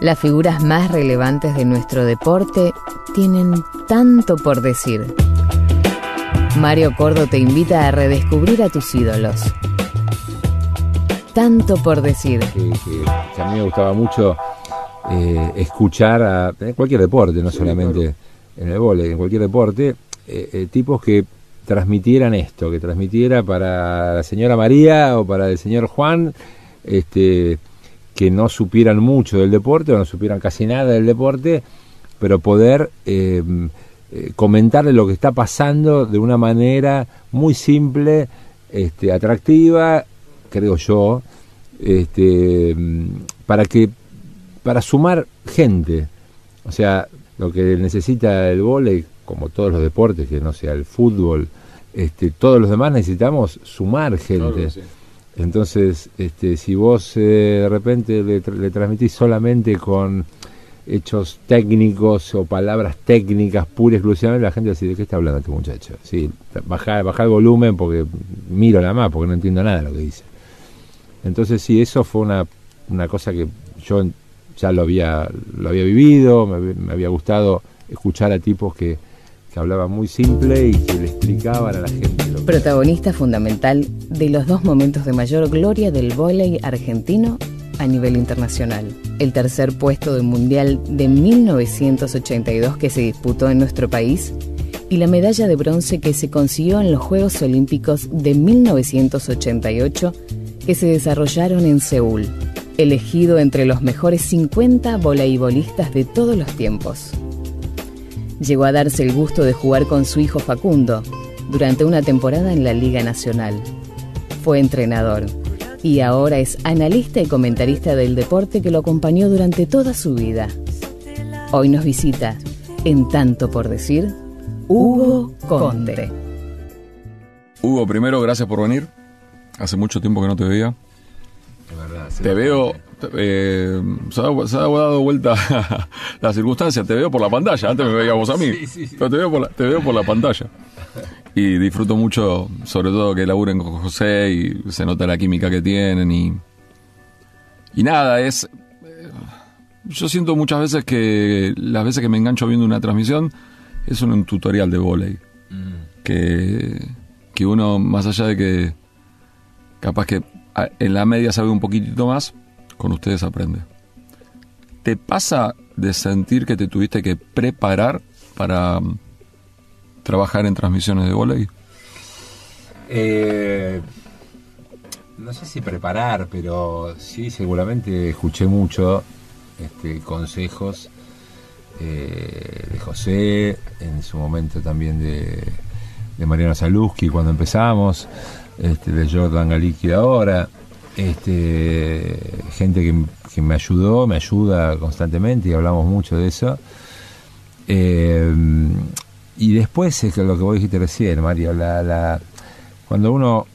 Las figuras más relevantes de nuestro deporte tienen tanto por decir. Mario Cordo te invita a redescubrir a tus ídolos. Tanto por decir. Que, a mí me gustaba mucho eh, escuchar a en cualquier deporte, no solamente en el vóley, en cualquier deporte, eh, eh, tipos que transmitieran esto, que transmitiera para la señora María o para el señor Juan, este, que no supieran mucho del deporte o no supieran casi nada del deporte, pero poder eh, eh, comentarle lo que está pasando de una manera muy simple, este, atractiva, creo yo, este, mm, para que para sumar gente. O sea, lo que necesita el vóley, como todos los deportes, que no sea el fútbol, este, todos los demás necesitamos sumar gente. Entonces, este, si vos eh, de repente le, tra- le transmitís solamente con hechos técnicos o palabras técnicas pura y exclusivamente, la gente decir, ¿de qué está hablando este muchacho? Sí, baja, baja el volumen porque miro nada más, porque no entiendo nada de lo que dice. Entonces sí, eso fue una, una cosa que yo ya lo había, lo había vivido, me, me había gustado escuchar a tipos que, que hablaban muy simple y que le explicaban a la gente. Protagonista fundamental de los dos momentos de mayor gloria del vóley argentino a nivel internacional. El tercer puesto del Mundial de 1982 que se disputó en nuestro país y la medalla de bronce que se consiguió en los Juegos Olímpicos de 1988 que se desarrollaron en Seúl, elegido entre los mejores 50 voleibolistas de todos los tiempos. Llegó a darse el gusto de jugar con su hijo Facundo durante una temporada en la Liga Nacional. Fue entrenador y ahora es analista y comentarista del deporte que lo acompañó durante toda su vida. Hoy nos visita, en tanto por decir, Hugo Conde. Hugo, primero, gracias por venir. Hace mucho tiempo que no te veía. Te veo. Eh, se, ha, se ha dado vuelta la circunstancia. Te veo por la pantalla. Antes me veíamos a mí. Pero te veo, por la, te veo por la pantalla. Y disfruto mucho, sobre todo que laburen con José y se nota la química que tienen. Y, y nada, es. eh, Yo siento muchas veces que las veces que me engancho viendo una transmisión es un, tutorial de volei. Que, que uno, más allá de que capaz que en la media sabe un poquitito más, con ustedes aprende. ¿Te pasa de sentir que te tuviste que preparar para mm, trabajar en transmisiones de volei? Eh, no sé si preparar, pero sí, seguramente escuché mucho este, consejos eh, de José, en su momento también de, de Mariano Saluski cuando empezamos, este, de Jordan Galiki ahora, este, gente que, que me ayudó, me ayuda constantemente y hablamos mucho de eso. Eh, y después es lo que vos dijiste recién, Mario, la, la, cuando uno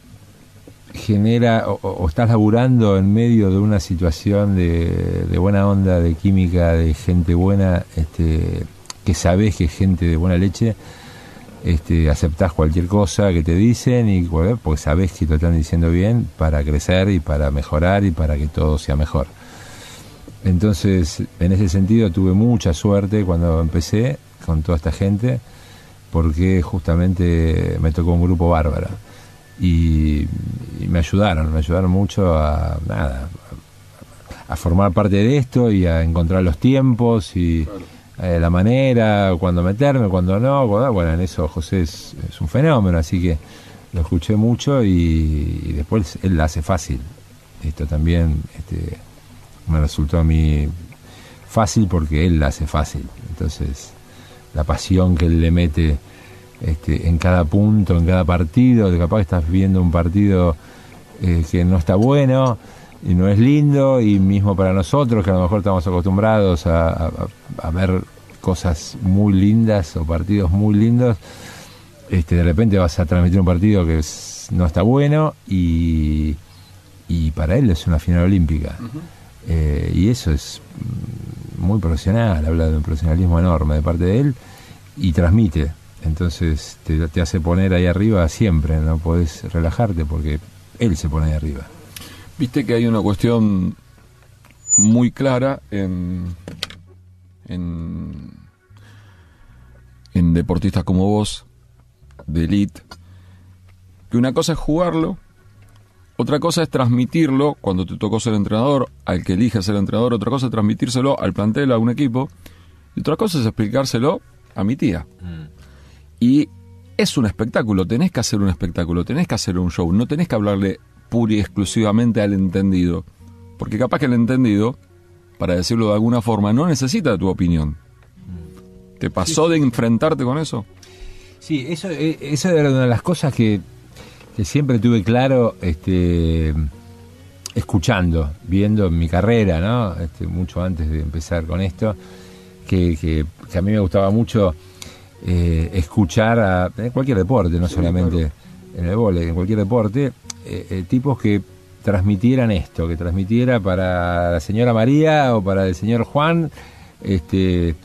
genera o, o estás laburando en medio de una situación de, de buena onda, de química, de gente buena, este, que sabes que es gente de buena leche, este, aceptás cualquier cosa que te dicen y porque sabes que te están diciendo bien para crecer y para mejorar y para que todo sea mejor. Entonces, en ese sentido tuve mucha suerte cuando empecé con toda esta gente, porque justamente me tocó un grupo bárbaro. Y, y me ayudaron, me ayudaron mucho a nada, a formar parte de esto y a encontrar los tiempos y eh, la manera, cuándo meterme, cuándo no. bueno, en eso José es, un fenómeno, así que lo escuché mucho y, después él la hace fácil. Esto también este, me resultó a mí fácil porque él la hace fácil. Entonces, la pasión que él le mete este, en cada punto, en cada partido, capaz que estás viendo un partido eh, que no está bueno y no es lindo, y mismo para nosotros, que a lo mejor estamos acostumbrados a ver cosas muy lindas o partidos muy lindos, este, de repente vas a transmitir un partido que es- no está bueno y, y para él es una final olímpica. Eh, y eso es muy profesional, habla de un profesionalismo enorme de parte de él y transmite. Entonces te, te hace poner ahí arriba siempre, no podés relajarte porque él se pone ahí arriba. Viste que hay una cuestión muy clara en, en, en deportistas como vos, de elite, que una cosa es jugarlo, otra cosa es transmitirlo cuando te tocó ser entrenador, al que elige ser entrenador, otra cosa es transmitírselo al plantel, a un equipo, y otra cosa es explicárselo a mi tía. Mm. Y es un espectáculo, tenés que hacer un espectáculo, tenés que hacer un show, no tenés que hablarle pura y exclusivamente al entendido. Porque capaz que el entendido, para decirlo de alguna forma, no necesita tu opinión. ¿Te pasó de enfrentarte con eso? Sí, eso, eh, esa era una de las cosas que, siempre tuve claro este, escuchando, viendo en mi carrera, ¿no? Este, mucho antes de empezar con esto, que, que, a mí me gustaba mucho eh, escuchar a, en cualquier deporte, no solamente en el vole, en cualquier deporte, eh, tipos que transmitieran esto, que transmitiera para la señora María o para el señor Juan, este,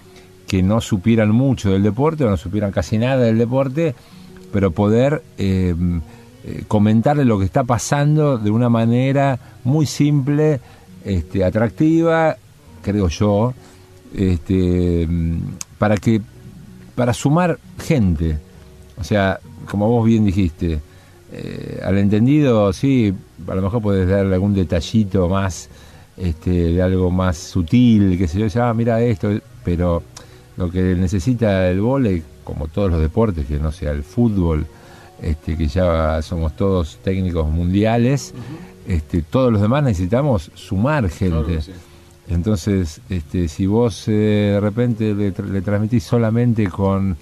que no supieran mucho del deporte o no supieran casi nada del deporte, pero poder eh, eh, comentarle lo que está pasando de una manera muy simple, este, atractiva, creo yo, este, para que para sumar gente, o sea, como vos bien dijiste, eh, al entendido, sí, a lo mejor puedes darle algún detallito más, este, de algo más sutil, que se yo, ah, mira esto, pero lo que necesita el vóley, como todos los deportes, que no sea el fútbol, este, que ya somos todos técnicos mundiales, este, todos los demás necesitamos sumar gente. Entonces, este, si vos eh, de repente le, le transmitís solamente con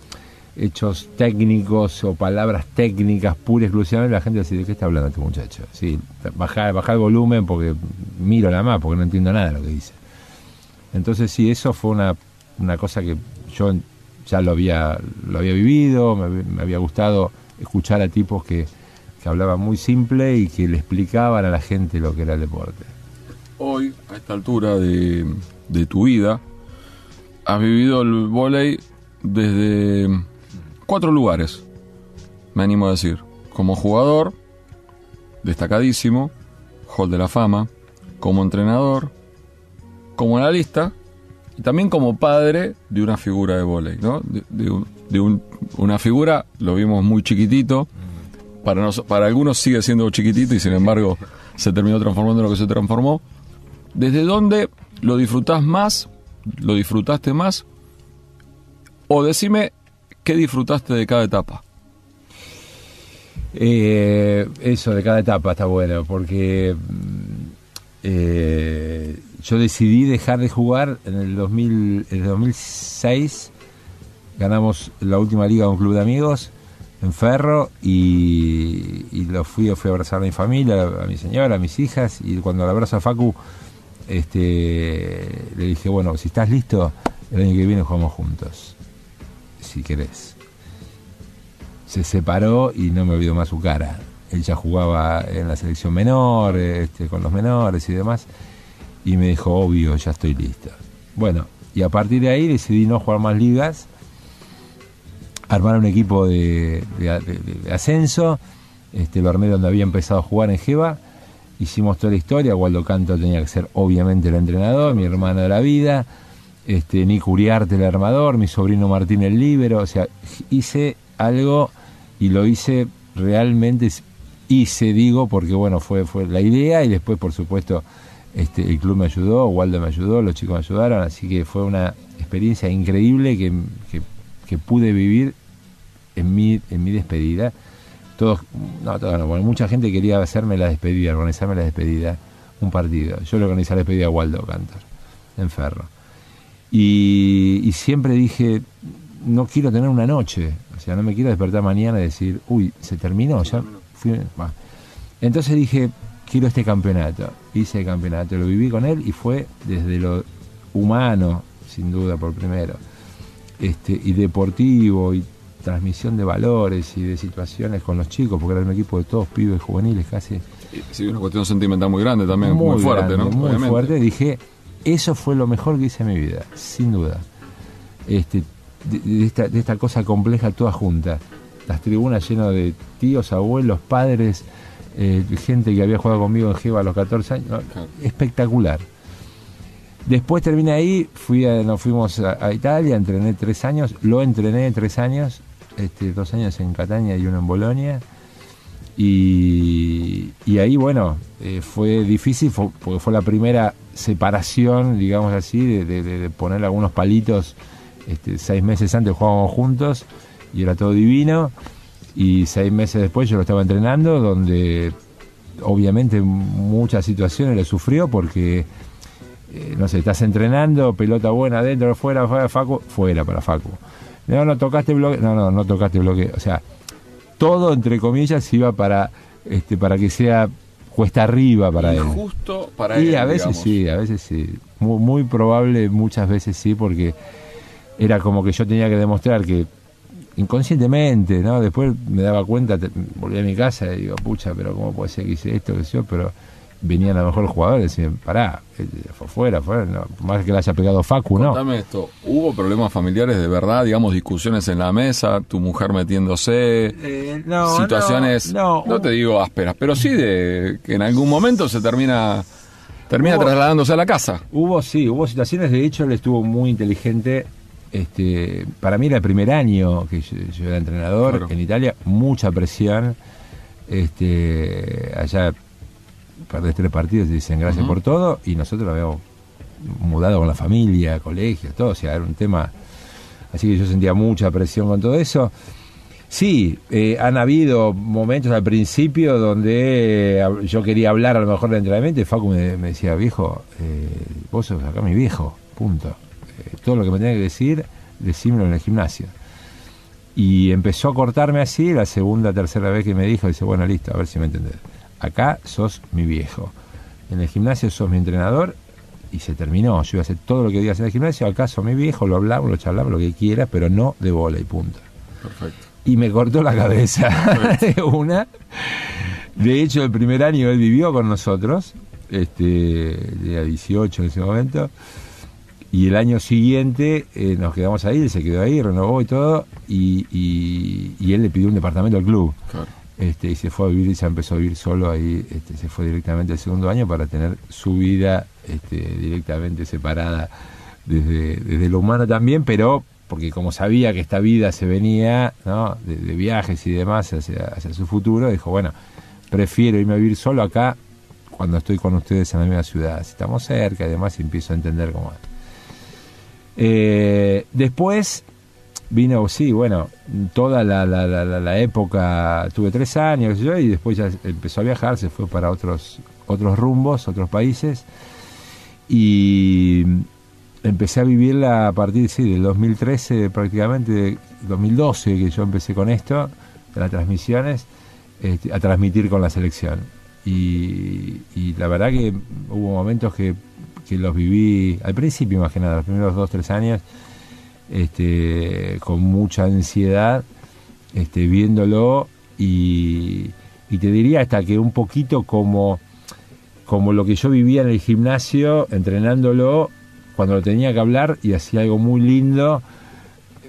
hechos técnicos o palabras técnicas pura y exclusivamente, la gente dice, ¿de qué está hablando este muchacho? Sí, bajar baja el volumen porque miro nada más, porque no entiendo nada de lo que dice. Entonces sí, eso fue una, una cosa que yo ya lo había, lo había vivido, me, había gustado escuchar a tipos que, que hablaban muy simple y que le explicaban a la gente lo que era el deporte. Hoy, a esta altura de, de tu vida, has vivido el volei desde cuatro lugares, me animo a decir. Como jugador, destacadísimo, Hall de la Fama, como entrenador, como analista y también como padre de una figura de volei, ¿no? De, una figura, lo vimos muy chiquitito, para, para algunos sigue siendo chiquitito y sin embargo se terminó transformando en lo que se transformó. ¿Desde dónde lo disfrutás más? ¿Lo disfrutaste más? O decime ¿Qué disfrutaste de cada etapa? Eh, eso de cada etapa está bueno, porque mm, eh, yo decidí dejar de jugar en el, 2000, en el 2006. Ganamos la última liga con un club de amigos en Ferro y, lo fui, fui a abrazar a mi familia, a mi señora, a mis hijas. Y cuando la abrazo a Facu, este, le dije: Bueno, si estás listo, el año que viene jugamos juntos si querés. Se separó y no me olvidó más su cara. Él ya jugaba en la selección menor, este, con los menores y demás, y me dijo, obvio, ya estoy listo. Bueno, y a partir de ahí decidí no jugar más ligas, armar un equipo de, ascenso, este, lo armé donde había empezado a jugar en Jeva, hicimos toda la historia, Waldo Canto tenía que ser obviamente el entrenador, mi hermano de la vida, este, Nico Uriarte el armador, mi sobrino Martín el líbero, o sea, hice algo y lo hice realmente, hice, digo, porque bueno, fue, fue la idea y después, por supuesto, este, el club me ayudó, Waldo me ayudó, los chicos me ayudaron, así que fue una experiencia increíble que, pude vivir en mi, en mi despedida. Todos, no, todos no, mucha gente quería hacerme la despedida, organizarme la despedida, un partido. Yo le organizé la despedida a Waldo Cantor, en Ferro. Y, siempre dije, no quiero tener una noche, o sea, no me quiero despertar mañana y decir, uy, se terminó, ya Entonces dije, quiero este campeonato. Hice el campeonato, lo viví con él y fue desde lo humano, sin duda, por primero, este, y deportivo, y transmisión de valores y de situaciones con los chicos, porque era un equipo de todos pibes juveniles casi. Sí, una cuestión sentimental muy grande también, muy, fuerte, ¿no? Muy fuerte. Dije, eso fue lo mejor que hice en mi vida, sin duda. Este, de, esta, cosa compleja toda junta. Las tribunas llenas de tíos, abuelos, padres, eh, gente que había jugado conmigo en Jeva a los 14 años. Espectacular. Después terminé ahí, fui nos fuimos a, Italia, entrené tres años, lo entrené tres años, este, dos años en Catania y uno en Bolonia. Y, ahí, bueno, eh, fue difícil porque fue la primera separación, digamos así, de, poner algunos palitos. Este, seis meses antes jugábamos juntos y era todo divino. Y seis meses después yo lo estaba entrenando, donde obviamente muchas situaciones le sufrió porque eh, no sé, estás entrenando, pelota buena adentro, fuera, fuera, Facu, fuera para Facu. No, no tocaste bloque, no, no, no tocaste bloque, o sea, todo entre comillas iba para este para que sea cuesta arriba para él. Justo para él. Y a veces sí, a veces sí. Muy, muy probable, muchas veces sí, porque era como que yo tenía que demostrar que inconscientemente, ¿no? Después me daba cuenta, volví a mi casa y digo, pucha, pero ¿cómo puede ser que hice esto, que yo? Pero venían a lo mejor los jugadores y decían, pará, eh, fue fuera, fuera, más que le haya pegado Facu, ¿no? Contame esto, ¿hubo problemas familiares de verdad, digamos, discusiones en la mesa, tu mujer metiéndose, eh, no, situaciones, no, te digo ásperas, pero sí de que en algún momento se termina termina trasladándose a la casa? Hubo, sí, hubo situaciones, de hecho él estuvo muy inteligente, este, para mí era el primer año que yo, era entrenador en Italia, mucha presión, este, allá perdés tres partidos y dicen gracias por todo, y nosotros lo habíamos mudado con la familia, colegios, todo, o sea, era un tema. Así que yo sentía mucha presión con todo eso. Sí, eh, han habido momentos al principio donde eh, yo quería hablar a lo mejor del entrenamiento y Facu me, decía, viejo, eh, vos sos acá mi viejo, punto. todo lo que me tenga que decir, decímelo en el gimnasio. Y empezó a cortarme así, la segunda, tercera vez que me dijo, dice, bueno, listo, a ver si me entendés acá sos mi viejo. En el gimnasio sos mi entrenador y se terminó. Yo iba a hacer todo lo que digas en el gimnasio, acá sos mi viejo, lo hablamos, lo charlamos, lo que quieras, pero no de bola y punta. Perfecto. Y me cortó la cabeza de una. De hecho, el primer año él vivió con nosotros, este, de 18 en ese momento, y el año siguiente eh, nos quedamos ahí, él se quedó ahí, renovó y todo, y, y él le pidió un departamento al club. Claro. Este, y se fue a vivir y se empezó a vivir solo ahí, este, se fue directamente al segundo año para tener su vida este, directamente separada desde, desde lo humano también, pero porque como sabía que esta vida se venía ¿no? de, viajes y demás hacia, hacia su futuro, dijo, bueno, prefiero irme a vivir solo acá cuando estoy con ustedes en la misma ciudad. Si estamos cerca y demás, empiezo a entender cómo es. Eh, después vino, sí, bueno, toda la, la, la, época, tuve tres años yo, y después ya empezó a viajar, se fue para otros, otros rumbos, otros países, y empecé a vivirla a partir sí, del 2013 prácticamente, 2012 que yo empecé con esto, de las transmisiones, este, a transmitir con la selección. Y, y, la verdad que hubo momentos que, que los viví al principio, más que nada, los primeros dos, tres años, este, con mucha ansiedad, este, viéndolo y, te diría hasta que un poquito como, como lo que yo vivía en el gimnasio, entrenándolo, cuando lo tenía que hablar y hacía algo muy lindo,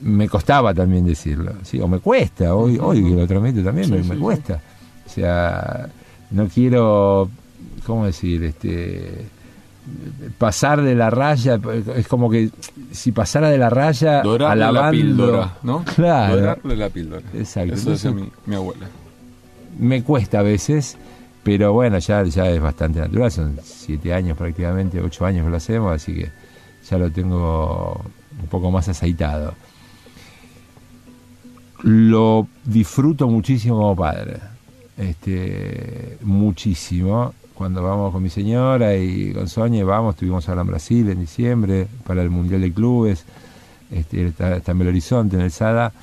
me costaba también decirlo, ¿sí? o me cuesta, hoy, hoy que lo transmito también me, cuesta. O sea, no quiero, ¿cómo decir? este pasar de la raya, es como que si pasara de la raya Dorarle la píldora, ¿no? Claro. Dorarle la píldora. Exacto. Eso decía mi, abuela. Me cuesta a veces, pero bueno, ya, ya es bastante natural, son siete años prácticamente, ocho años que lo hacemos, así que ya lo tengo un poco más aceitado. Lo disfruto muchísimo como padre, este, muchísimo cuando vamos con mi señora y con Sonia, vamos, estuvimos ahora en Brasil en diciembre para el Mundial de Clubes, este, está, en Belo Horizonte, en el SADA.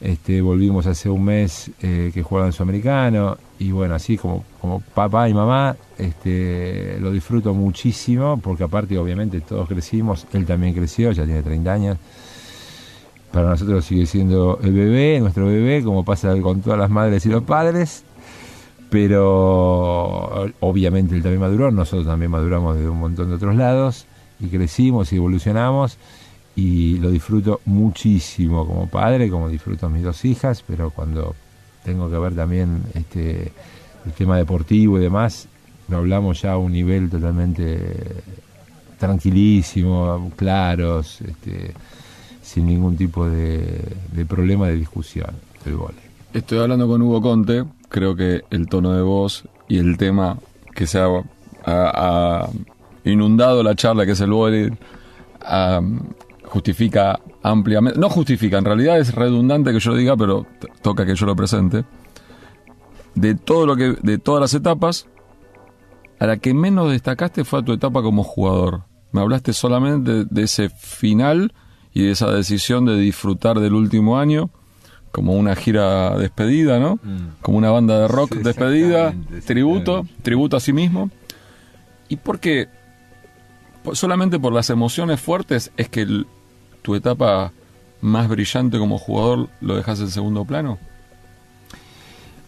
Este, volvimos hace un mes eh, que jugaba en Sudamericano y bueno, así como, como papá y mamá, este, lo disfruto muchísimo porque aparte obviamente todos crecimos, él también creció, ya tiene 30 años. Para nosotros sigue siendo el bebé, nuestro bebé, como pasa con todas las madres y los padres pero obviamente él también maduró, nosotros también maduramos de un montón de otros lados y crecimos y evolucionamos y lo disfruto muchísimo como padre, como disfruto a mis dos hijas, pero cuando tengo que ver también este el tema deportivo y demás, lo hablamos ya a un nivel totalmente tranquilísimo, claros, este, sin ningún tipo de, problema de discusión el vóley. Estoy hablando con Hugo Conte, creo que el tono de voz y el tema que se ha, inundado la charla, que es el vóley, justifica ampliamente, no justifica, en realidad es redundante que yo lo diga, pero toca que yo lo presente. De todo lo que, de todas las etapas, a la que menos destacaste fue a tu etapa como jugador. Me hablaste solamente de, ese final y de esa decisión de disfrutar del último año como una gira despedida, ¿no? Mm. Como una banda de rock despedida, tributo, tributo a sí mismo. ¿Y por qué? Solamente por las emociones fuertes es que tu etapa más brillante como jugador lo dejas en segundo plano.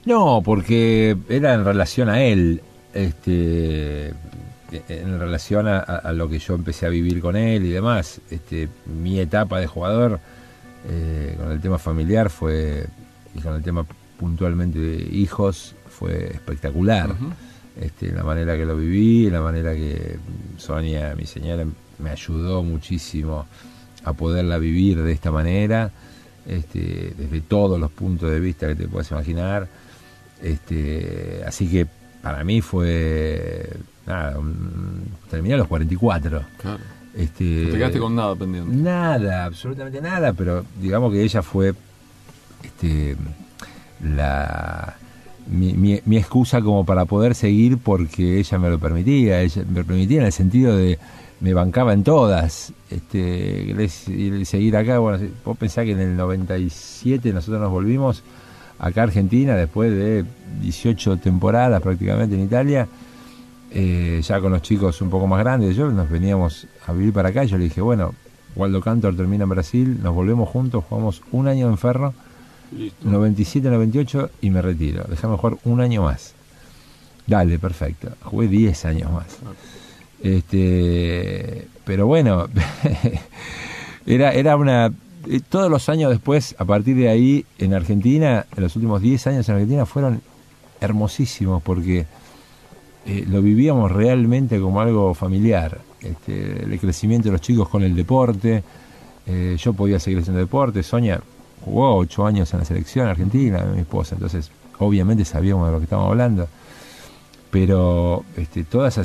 No, porque era en relación a él este, en relación a, lo que yo empecé a vivir con él y demás, este, mi etapa de jugador eh, con el tema familiar fue, y con el tema puntualmente de hijos, fue espectacular. este, la manera que lo viví, la manera que Sonia, mi señora, me ayudó muchísimo a poderla vivir de esta manera, este, desde todos los puntos de vista que te puedas imaginar. Este, así que para mí fue. Nada, terminé a los 44. Claro. Este, no te quedaste con nada pendiente. Nada, absolutamente nada, pero digamos que ella fue este, la, mi, mi, excusa como para poder seguir porque ella me lo permitía. Ella me lo permitía en el sentido de me bancaba en todas. Este, seguir acá, bueno, vos pensás que en el 97 nosotros nos volvimos acá a Argentina después de 18 temporadas prácticamente en Italia, eh, ya con los chicos un poco más grandes, yo nos veníamos a vivir para acá, yo le dije, bueno, Waldo Cantor termina en Brasil, nos volvemos juntos, jugamos un año en Ferro, 97-98 y me retiro, déjame jugar un año más. Dale, perfecto. Jugué 10 años más. Este, pero bueno, era, era una eh, todos los años después, a partir de ahí, en Argentina, en los últimos 10 años en Argentina, fueron hermosísimos porque eh, lo vivíamos realmente como algo familiar. Este, el crecimiento de los chicos con el deporte. Eh, yo podía seguir haciendo deporte. Sonia jugó 8 años en la selección argentina, mi esposa, entonces obviamente sabíamos de lo que estábamos hablando. Pero este, toda esa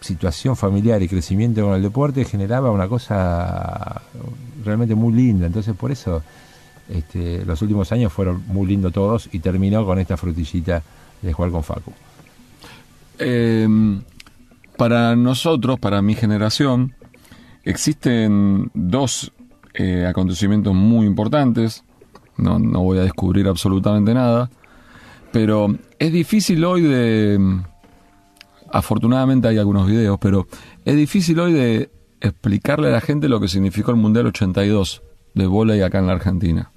situación familiar y crecimiento con el deporte generaba una cosa realmente muy linda. Entonces, por eso este, los últimos años fueron muy lindos todos y terminó con esta frutillita de jugar con Facu. Em, para nosotros, para mi generación, existen dos eh, acontecimientos muy importantes. No, no voy a descubrir absolutamente nada. Pero es difícil hoy de... Afortunadamente hay algunos videos, pero es difícil hoy de explicarle a la gente lo que significó el Mundial 82 de volei acá en la Argentina.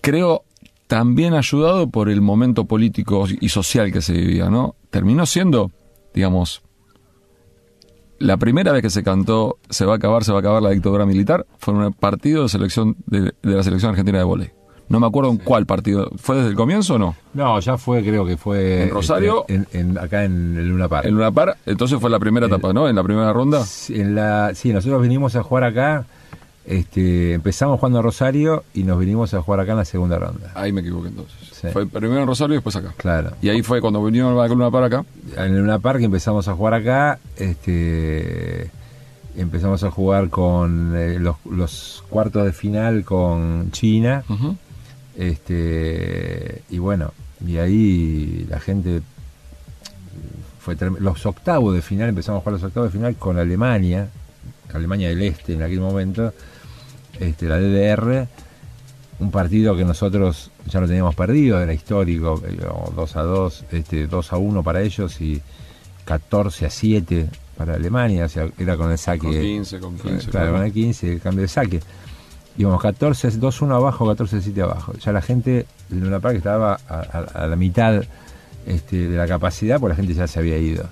Creo también ayudado por el momento político y social que se vivía, ¿no? Terminó siendo, digamos, la primera vez que se cantó se va a acabar, se va a acabar la dictadura militar, fue en un partido de selección de, la selección argentina de volei. No me acuerdo en cuál partido. ¿Fue desde el comienzo o no? No, ya fue, creo que fue. ¿En Rosario? En, acá en el Luna Park. En Luna Park, entonces fue la primera etapa, ¿no? En la primera ronda. En la, sí, nosotros vinimos a jugar acá. Este, empezamos jugando a Rosario y nos vinimos a jugar acá en la segunda ronda. Ahí me equivoqué entonces. Fue primero en Rosario y después acá. Claro. Y ahí fue cuando vinimos a Luna Park acá. En Luna Park empezamos a jugar acá. Este empezamos a jugar con eh, los, cuartos de final con China. Este, y bueno, y ahí la gente fue los octavos de final, empezamos a jugar los octavos de final con Alemania, Alemania del Este en aquel momento, este, la DDR, un partido que nosotros ya lo teníamos perdido, era histórico, 2 a 2, este, 2 a 1 para ellos y 14 a 7 para Alemania, o sea, era con el saque. Con 15, con 15. Claro, con el 15, el cambio de saque íbamos 14, 2-1 abajo, 14-7 abajo. Ya la gente en una Park estaba a, la mitad este, de la capacidad, porque la gente ya se había ido.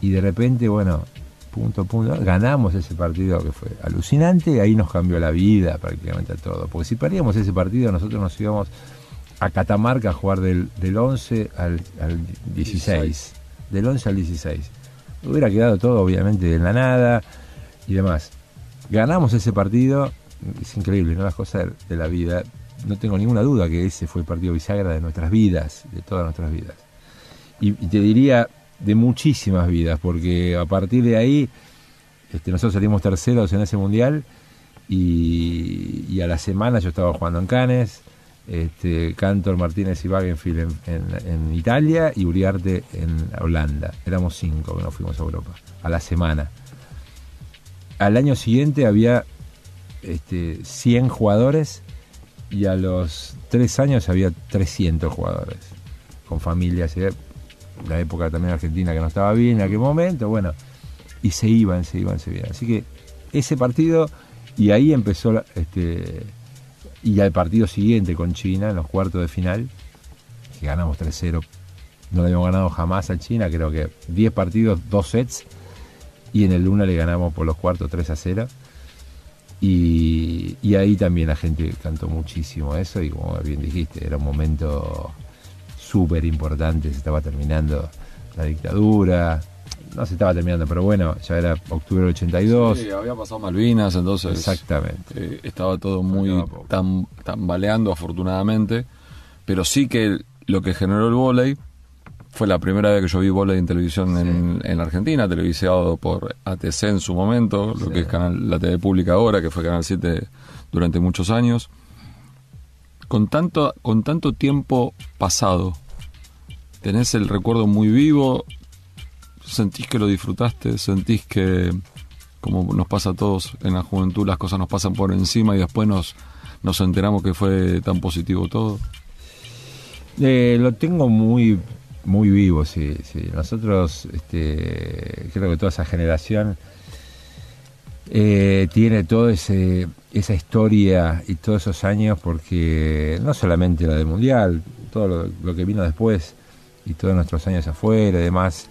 Y de repente, bueno, punto, punto, ganamos ese partido que fue alucinante y ahí nos cambió la vida prácticamente a todo. Porque si perdíamos ese partido, nosotros nos íbamos a Catamarca a jugar del, del 11 al, 16. Del 11 al 16. hubiera quedado todo obviamente en la nada y demás. Ganamos ese partido, es increíble, ¿no? Las cosas de la vida. No tengo ninguna duda que ese fue el partido bisagra de nuestras vidas, de todas nuestras vidas. Y, te diría de muchísimas vidas, porque a partir de ahí este, nosotros salimos terceros en ese mundial y, a la semana yo estaba jugando en Cannes, este, Cantor, Martínez y Wagenfield en, Italia y Uriarte en Holanda. Éramos cinco que nos fuimos a Europa, a la semana. Al año siguiente había este, 100 jugadores y a los tres años había 300 jugadores, con familias. La época también argentina que no estaba bien en aquel momento, bueno, y se iban, se iban, se iban. Así que ese partido, y ahí empezó este, y al partido siguiente con China, en los cuartos de final, que ganamos 3-0. No le habíamos ganado jamás a China, creo que 10 partidos, 2 sets. Y en el Luna le ganamos por los cuartos 3 a 0. Y, y, ahí también la gente cantó muchísimo eso. Y como bien dijiste, era un momento súper importante. Se estaba terminando la dictadura no se estaba terminando, pero bueno, ya era octubre del 82. Sí, había pasado Malvinas, entonces. Exactamente. Eh, estaba todo muy tan, tambaleando, afortunadamente. Pero sí que lo que generó el volei fue la primera vez que yo vi volei en televisión en, la Argentina, televisado por ATC en su momento, lo que es canal, la TV pública ahora, que fue Canal 7 durante muchos años. Con tanto, con tanto tiempo pasado, tenés el recuerdo muy vivo sentís que lo disfrutaste, sentís que, como nos pasa a todos en la juventud, las cosas nos pasan por encima y después nos, nos enteramos que fue tan positivo todo? Eh, lo tengo muy muy vivo, sí, sí. Nosotros, este, creo que toda esa generación eh, tiene toda esa historia y todos esos años, porque no solamente la del Mundial, todo lo, lo que vino después y todos nuestros años afuera y demás,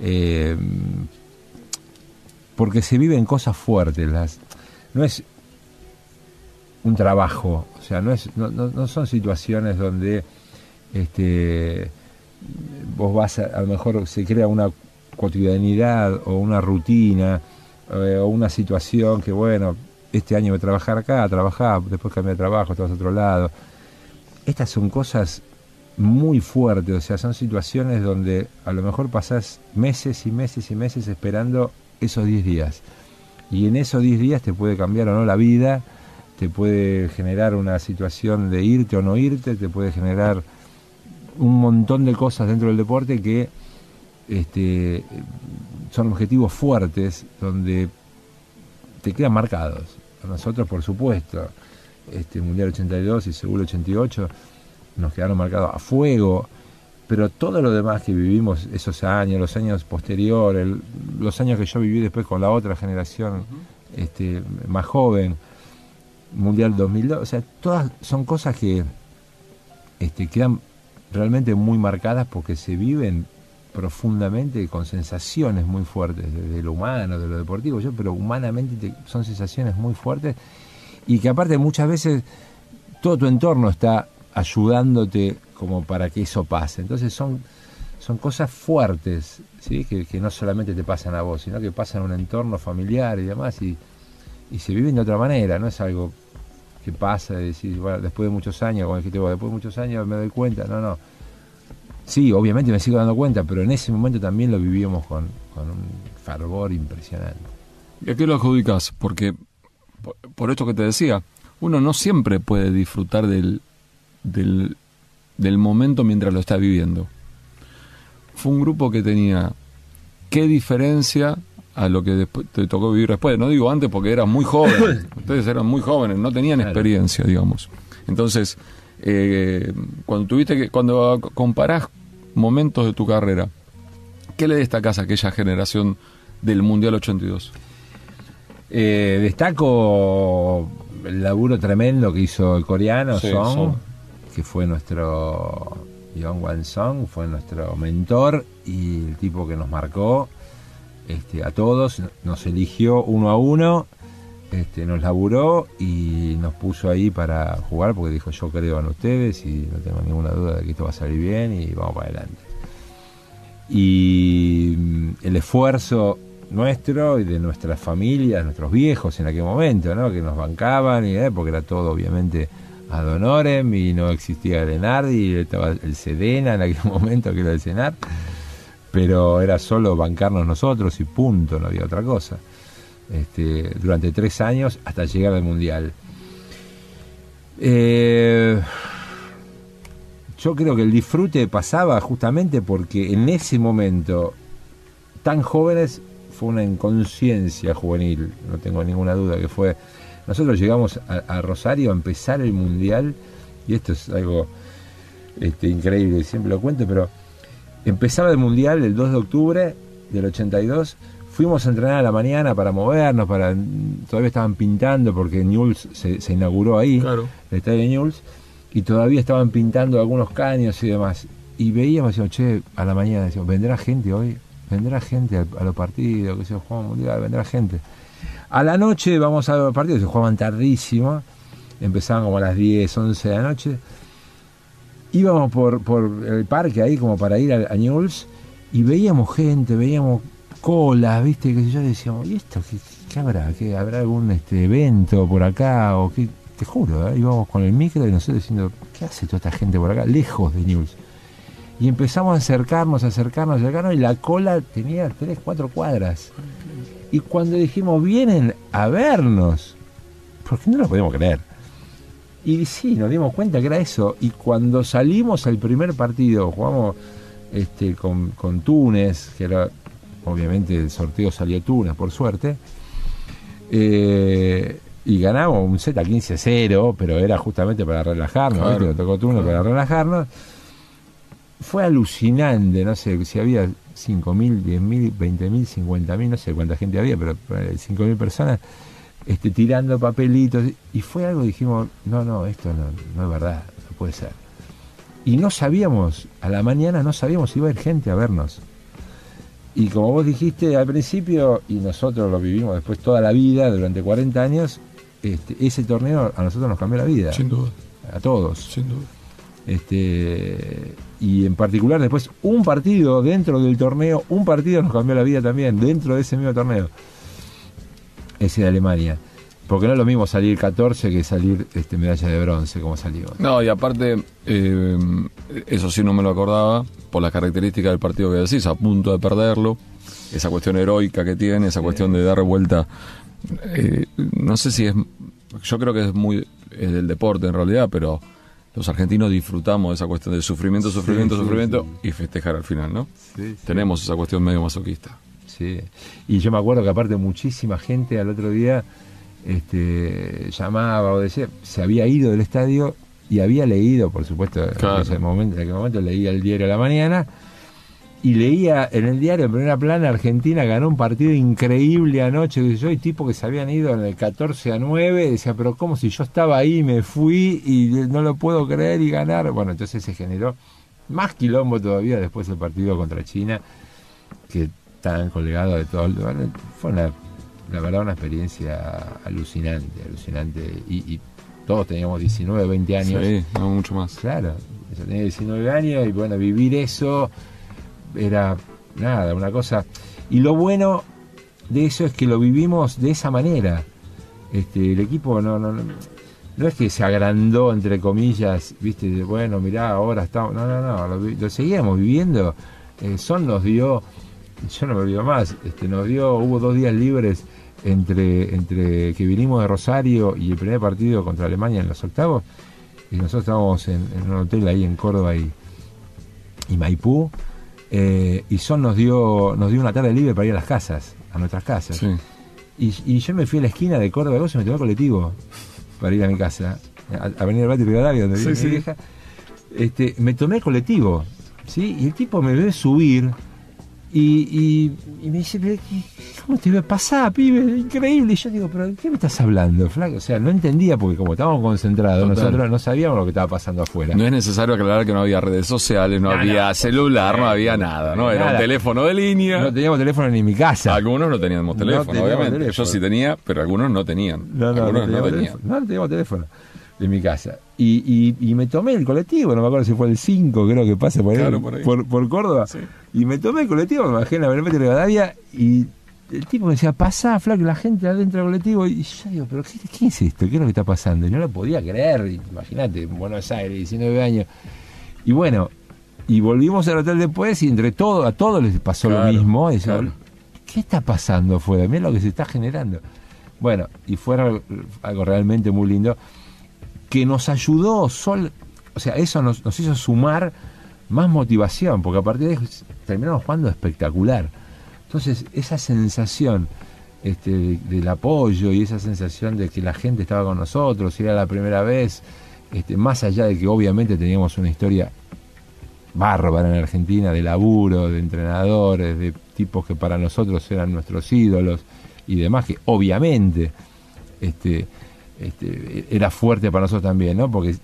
eh, porque se viven cosas fuertes. Las, no es un trabajo, o sea, no, es, no, son situaciones donde este, vos vas a, a, lo mejor se crea una cotidianidad o una rutina eh, o una situación que, bueno, este año voy a trabajar acá, trabajar, después cambiar de trabajo, te vas a otro lado. Estas son cosas muy fuerte, o sea, son situaciones donde a lo mejor pasás meses y meses y meses esperando esos 10 días. Y en esos 10 días te puede cambiar o no la vida, te puede generar una situación de irte o no irte, te puede generar un montón de cosas dentro del deporte que este, son objetivos fuertes donde te quedan marcados. A nosotros, por supuesto, este Mundial 82 y Seguro 88 nos quedaron marcados a fuego, pero todo lo demás que vivimos esos años, los años posteriores, los años que yo viví después con la otra generación este, más joven, Mundial 2002, o sea, todas son cosas que este, quedan realmente muy marcadas porque se viven profundamente con sensaciones muy fuertes de, lo humano, de lo deportivo, yo, pero humanamente son sensaciones muy fuertes y que aparte muchas veces todo tu entorno está ayudándote como para que eso pase. Entonces son, son cosas fuertes, ¿sí? que, no solamente te pasan a vos, sino que pasan en un entorno familiar y demás, y, y se viven de otra manera, no es algo que pasa de decir, bueno, después de muchos años, como dijiste vos, después de muchos años me doy cuenta, no, no. Sí, obviamente me sigo dando cuenta, pero en ese momento también lo vivíamos con, con un fervor impresionante. ¿Y a qué lo adjudicas? Porque, por esto que te decía, uno no siempre puede disfrutar del, del, del momento mientras lo está viviendo. Fue un grupo que tenía qué diferencia a lo que después te tocó vivir después. No digo antes porque eras muy joven, ustedes eran muy jóvenes, no tenían experiencia, digamos. Entonces, eh, cuando tuviste que, cuando comparás momentos de tu carrera, ¿qué le destacás a aquella generación del Mundial 82? Eh, destaco el laburo tremendo que hizo el coreano, Song que fue nuestro Young Wan Song, fue nuestro mentor y el tipo que nos marcó este, a todos, nos eligió uno a uno, este, nos laburó y nos puso ahí para jugar porque dijo yo creo en ustedes y no tengo ninguna duda de que esto va a salir bien y vamos para adelante. Y, el esfuerzo nuestro y de nuestras familias, nuestros viejos en aquel momento, ¿no? que nos bancaban, y, eh, porque era todo obviamente ad honorem y no existía el Enardi, estaba el Sedena en aquel momento el Senar, pero era solo bancarnos nosotros y punto, no había otra cosa. Este, durante tres años hasta llegar al Mundial. Eh, yo creo que el disfrute pasaba justamente porque en ese momento, tan jóvenes, fue una inconsciencia juvenil, no tengo ninguna duda que fue. Nosotros llegamos a, Rosario a empezar el mundial, y esto es algo este, increíble, siempre lo cuento, pero empezaba el mundial el 2 de octubre del 82. Fuimos a entrenar a la mañana para movernos, para todavía estaban pintando porque Newell's se, inauguró ahí, el estadio de Newell's, y todavía estaban pintando algunos caños y demás. Y veíamos, decíamos, che, a la mañana, decíamos, ¿vendrá gente hoy? vendrá gente a, los partidos, que se juegan mundial, vendrá gente. A la noche vamos a los partidos, se jugaban tardísimo, empezaban como a las 10, 11 de la noche. Íbamos por, por el parque ahí como para ir a, a Newell's y veíamos gente, veíamos colas, viste, que yo decíamos, ¿y esto qué, habrá? ¿Qué, ¿Habrá algún este evento por acá? o qué? Te juro, ¿eh? íbamos con el micro y nosotros diciendo, ¿qué hace toda esta gente por acá? Lejos de Newell's y empezamos a acercarnos, a acercarnos, a acercarnos, y la cola tenía tres, cuatro cuadras. Y cuando dijimos, vienen a vernos, porque no lo podíamos creer. Y sí, nos dimos cuenta que era eso. Y cuando salimos al primer partido, jugamos este, con, con Túnez, que era, obviamente el sorteo salió Túnez, por suerte. Eh, y ganamos un Z 15-0, pero era justamente para relajarnos, claro. tocó Túnez para relajarnos fue alucinante, no sé si había 5.000, 10.000, 20.000, 50.000, no sé cuánta gente había, pero 5.000 personas este, tirando papelitos. Y fue algo, dijimos, no, no, esto no, no es verdad, no puede ser. Y no sabíamos, a la mañana no sabíamos si iba a haber gente a vernos. Y como vos dijiste al principio, y nosotros lo vivimos después toda la vida, durante 40 años, este, ese torneo a nosotros nos cambió la vida. Sin duda. A todos. Sin duda. Este, y en particular después un partido dentro del torneo, un partido nos cambió la vida también, dentro de ese mismo torneo. Ese de Alemania. Porque no es lo mismo salir 14 que salir este, medalla de bronce como salió. No, y aparte, eh, eso sí no me lo acordaba, por las características del partido que decís, a punto de perderlo, esa cuestión heroica que tiene, esa cuestión de dar vuelta. Eh, no sé si es. Yo creo que es muy. Es del deporte en realidad, pero los argentinos disfrutamos de esa cuestión de sufrimiento, sufrimiento, sufrimiento y festejar al final, ¿no? Tenemos esa cuestión medio masoquista. Sí, y yo me acuerdo que aparte muchísima gente al otro día este, llamaba o decía, se había ido del estadio y había leído, por supuesto, en, ese momento, en aquel momento leía el diario a la mañana y leía en el diario en primera plana Argentina ganó un partido increíble anoche. Yo y tipo que se habían ido en el 14 a 9 decía pero cómo si yo estaba ahí me fui y no lo puedo creer y ganar bueno entonces se generó más quilombo todavía después del partido contra China que tan colgado de todo. Fue una la verdad una experiencia alucinante alucinante. Y, todos teníamos 19 20 años. Sí, no mucho más. Claro yo tenía 19 años y bueno vivir eso era nada, una cosa. Y lo bueno de eso es que lo vivimos de esa manera. Este, el equipo no, no, no, es que se agrandó, entre comillas, viste, bueno, mirá, ahora estamos. No, no, no, lo, seguíamos viviendo. Eh, Son nos dio, yo no me olvido más, este, nos dio, hubo dos días libres entre, entre que vinimos de Rosario y el primer partido contra Alemania en los octavos. Y nosotros estábamos en, un hotel ahí en Córdoba y, y Maipú eh, y Son nos dio, nos dio una tarde libre para ir a las casas, a nuestras casas. Y, yo me fui a la esquina de Córdoba y me tomé colectivo para ir a mi casa, a, venir al Bati Rivadavia, donde vive mi vieja. Este, me tomé colectivo, ¿sí? Y el tipo me ve subir y, y, me dice, ¿cómo te ve? Pasá, pibe, increíble. Y yo digo, ¿pero qué me estás hablando, flaco? O sea, no entendía porque como estábamos concentrados, nosotros no sabíamos lo que estaba pasando afuera. No es necesario aclarar que no había redes sociales, no, había celular, no había nada, ¿no? Era un teléfono de línea. No teníamos teléfono ni en mi casa. Algunos no teníamos teléfono, obviamente. Yo sí tenía, pero algunos no tenían. No, no, algunos no, teníamos, teléfono. no teníamos teléfono. De mi casa. Y, y, me tomé el colectivo, no me acuerdo si fue el 5, creo que pasa por, ahí, por, Córdoba. Y me tomé el colectivo, me bajé en la de Rivadavia y el tipo me decía, pasa, flaco, la gente adentro del colectivo. Y yo digo, pero qué, es esto? ¿Qué es lo que está pasando? Y no lo podía creer, imagínate, en Buenos Aires, 19 años. Y bueno, y volvimos al hotel después y entre todos, a todos les pasó lo mismo. ¿Qué está pasando afuera? Mira lo que se está generando. Bueno, y fue algo, realmente muy lindo que nos ayudó, sol, o sea, eso nos, hizo sumar más motivación, porque a partir de eso terminamos jugando espectacular. Entonces, esa sensación este, del apoyo y esa sensación de que la gente estaba con nosotros, era la primera vez, este, más allá de que obviamente teníamos una historia bárbara en Argentina, de laburo, de entrenadores, de tipos que para nosotros eran nuestros ídolos y demás, que obviamente este, este, era fuerte para nosotros también, ¿no? Porque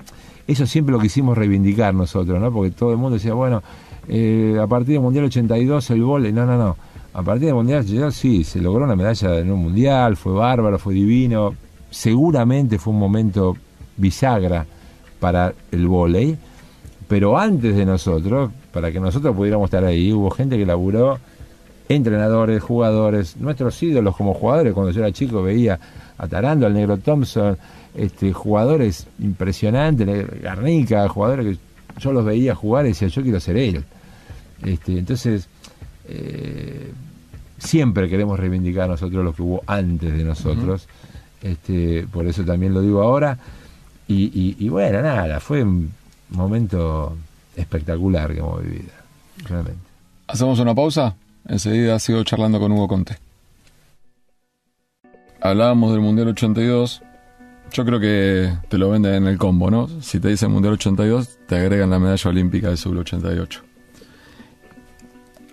eso siempre lo quisimos reivindicar nosotros, ¿no? Porque todo el mundo decía, bueno, eh, a partir del Mundial 82 el vole, no, no, no a partir del Mundial sí, se logró una medalla en un Mundial, fue bárbaro, fue divino, seguramente fue un momento bisagra para el vóley, pero antes de nosotros, para que nosotros pudiéramos estar ahí, hubo gente que laburó, entrenadores, jugadores, nuestros ídolos como jugadores, cuando yo era chico veía a Tarando, al Negro Thompson, este, jugadores impresionantes, Garnica, jugadores que yo los veía jugar y decía, yo quiero ser él. Este, entonces, eh, siempre queremos reivindicar nosotros lo que hubo antes de nosotros. este, por eso también lo digo ahora. Y, bueno, nada, fue un momento espectacular que hemos vivido, realmente. Hacemos una pausa, enseguida sigo charlando con Hugo Conte. Hablábamos del Mundial 82. Yo creo que te lo venden en el combo, ¿no? Si te dicen Mundial 82, te agregan la medalla olímpica del Sur 88.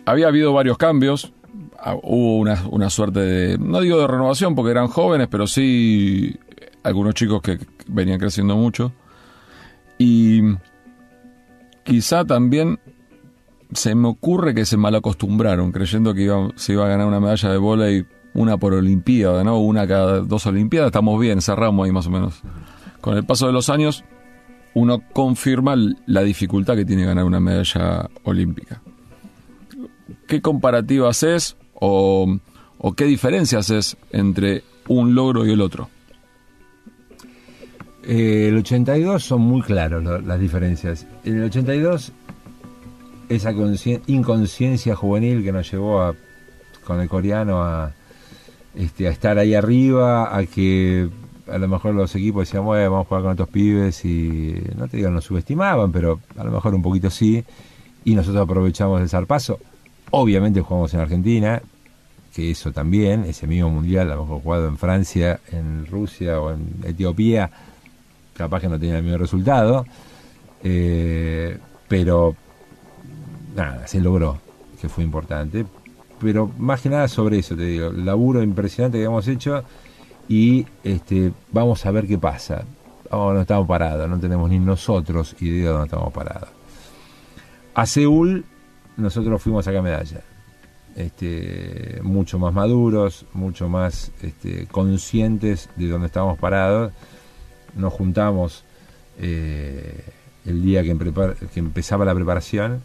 Había habido varios cambios, Ah, hubo una, suerte de, no digo de renovación porque eran jóvenes, pero sí algunos chicos que venían creciendo mucho. Y quizá también se me ocurre que se malacostumbraron, creyendo que iba, se iba a ganar una medalla de volei, una por Olimpiada, ¿no? Una cada dos Olimpiadas, estamos bien, cerramos ahí más o menos. Con el paso de los años, uno confirma la dificultad que tiene ganar una medalla olímpica. ¿Qué comparativa haces? o, qué diferencias es entre un logro y el otro? Eh, el 82 son muy claros las diferencias. En el 82, esa inconsciencia juvenil que nos llevó a, con el coreano a, este, a estar ahí arriba, a que a lo mejor los equipos decían, bueno, vamos a jugar con estos pibes y no te digo, nos subestimaban, pero a lo mejor un poquito sí, y nosotros aprovechamos el zarpazo. Obviamente jugamos en Argentina, que eso también, ese mismo mundial, a lo mejor jugado en Francia, en Rusia o en Etiopía, capaz que no tenía el mismo resultado, eh, pero nada, se logró, que fue importante. Pero más que nada sobre eso, te digo, laburo impresionante que hemos hecho y este, vamos a ver qué pasa. Oh, no estamos parados, no tenemos ni nosotros idea de dónde estamos parados. A Seúl nosotros fuimos a sacar medalla este, mucho más maduros, mucho más este, conscientes de dónde estábamos parados. Nos juntamos eh, el día que, empezaba la preparación,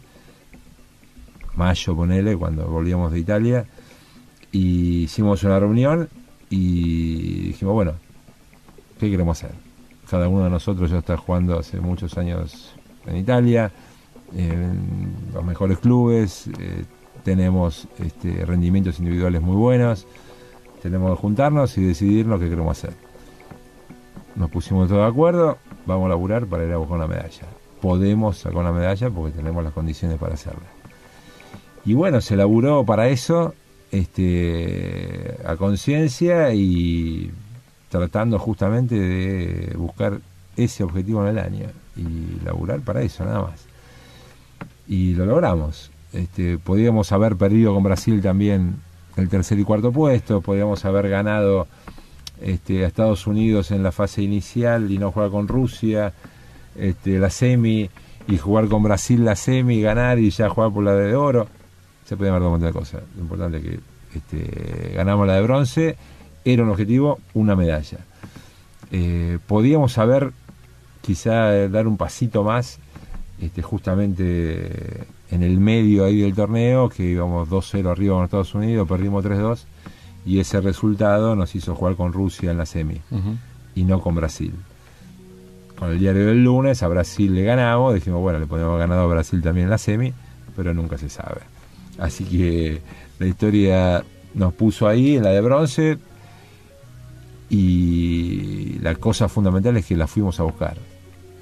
mayo ponele, cuando volvíamos de Italia, y hicimos una reunión y dijimos, bueno, ¿qué queremos hacer? Cada uno de nosotros ya está jugando hace muchos años en Italia, en los mejores clubes, eh, tenemos este, rendimientos individuales muy buenos, tenemos que juntarnos y decidir lo que queremos hacer. Nos pusimos todos de acuerdo, vamos a laburar para ir a buscar una medalla. Podemos sacar una medalla porque tenemos las condiciones para hacerla. Y bueno, se laburó para eso, este, a conciencia y tratando justamente de buscar ese objetivo en el año y laburar para eso, nada más. Y lo logramos. Este, podíamos haber perdido con Brasil también el tercer y cuarto puesto, podíamos haber ganado este, a Estados Unidos en la fase inicial y no jugar con Rusia, este, la semi y jugar con Brasil la semi, ganar y ya jugar por la de oro. Se podía haber dado montón de cosas. Lo importante es que este, ganamos la de bronce, era un objetivo, una medalla. Eh, podíamos haber quizá dar un pasito más, este, justamente en el medio ahí del torneo, que íbamos 2-0 arriba con Estados Unidos, perdimos 3-2, y ese resultado nos hizo jugar con Rusia en la semi, y no con Brasil. Con el diario del lunes a Brasil le ganamos, dijimos, bueno, le podemos haber ganado a Brasil también en la semi, pero nunca se sabe. Así que la historia nos puso ahí en la de bronce, y la cosa fundamental es que la fuimos a buscar.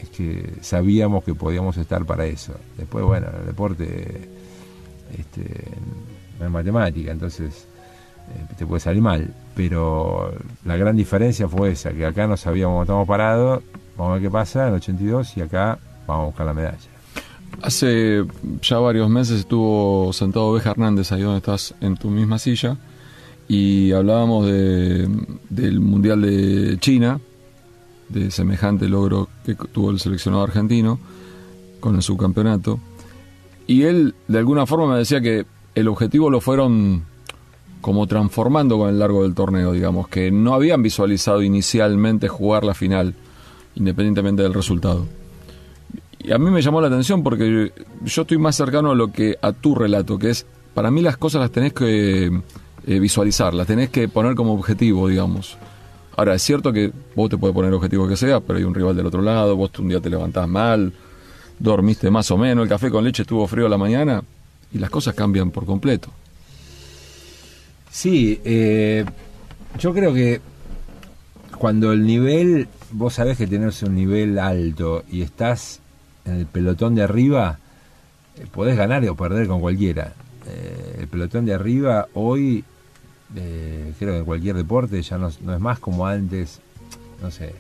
Es que sabíamos que podíamos estar para eso. Después, bueno, el deporte este, no es matemática, entonces eh, te puede salir mal. Pero la gran diferencia fue esa, que acá no sabíamos estamos parados, vamos a ver qué pasa en el 82 y acá vamos a buscar la medalla. Hace ya varios meses estuvo sentado Oveja Hernández ahí donde estás en tu misma silla y hablábamos de, del Mundial de China, de semejante logro que tuvo el seleccionado argentino con el subcampeonato. Y él de alguna forma me decía que el objetivo lo fueron como transformando con el largo del torneo, digamos, que no habían visualizado inicialmente jugar la final, independientemente del resultado. Y a mí me llamó la atención porque yo estoy más cercano a lo que a tu relato, que es, para mí las cosas las tenés que eh, visualizarla, tenés que poner como objetivo, digamos. Ahora, es cierto que vos te puedes poner objetivo que sea, pero hay un rival del otro lado, vos un día te levantás mal, dormiste más o menos, el café con leche estuvo frío a la mañana y las cosas cambian por completo. Sí, eh, yo creo que cuando el nivel, vos sabés que tenés un nivel alto y estás el pelotón de arriba, eh, podés ganar o perder con cualquiera. el pelotón de arriba hoy creo que en cualquier deporte ya no, es más como antes, no sé,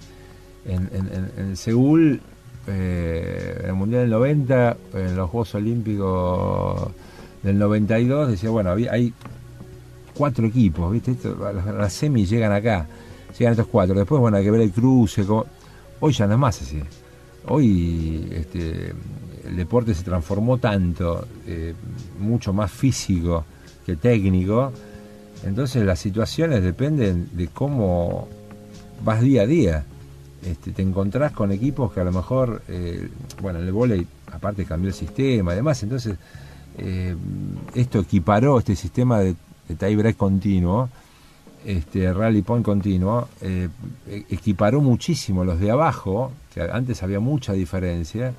en, en, Seúl, eh, en el Mundial del 90, en los Juegos Olímpicos del 92, decía, bueno, hay cuatro equipos, ¿viste? las, semis llegan acá, llegan estos cuatro, después, bueno, hay que ver el cruce, hoy ya no es más así. Hoy este, el deporte se transformó tanto, eh, mucho más físico que técnico, entonces las situaciones dependen de cómo vas día a día. Este, te encontrás con equipos que a lo mejor, eh, bueno, en el volei aparte cambió el sistema y demás, entonces eh, esto equiparó este sistema de, de tiebreak continuo, este rally point continuo, e, equiparó muchísimo los de abajo, que antes había mucha diferencia,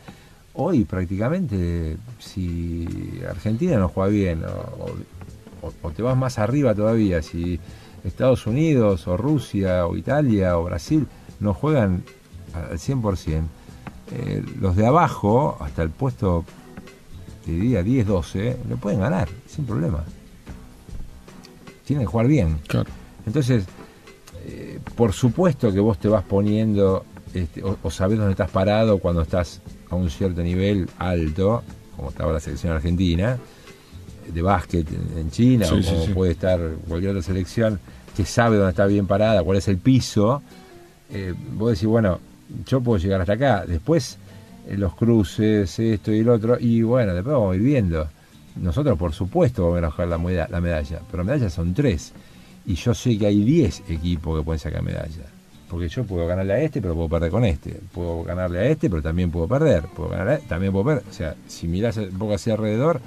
hoy prácticamente si Argentina no juega bien o, o, te vas más arriba todavía, si Estados Unidos o Rusia o Italia o Brasil no juegan al 100%, eh, los de abajo, hasta el puesto, te diría 10-12, le pueden ganar, sin problema. Tienen que jugar bien. Entonces, eh, por supuesto que vos te vas poniendo este, o, o, sabés dónde estás parado cuando estás a un cierto nivel alto, como estaba la selección argentina, de básquet en China o como puede estar cualquier otra selección que sabe dónde está bien parada, cuál es el piso, eh, vos decís, bueno, yo puedo llegar hasta acá, después eh, los cruces, esto y el otro, y bueno, después vamos a ir viendo. Nosotros, por supuesto, vamos a bajar la, medalla, la medalla, pero medallas son tres, y yo sé que hay diez equipos que pueden sacar medalla. Porque yo puedo ganarle a este, pero puedo perder con este. Puedo ganarle a este, pero también puedo perder. Puedo ganarle a este, también puedo perder. O sea, si mirás un poco hacia alrededor,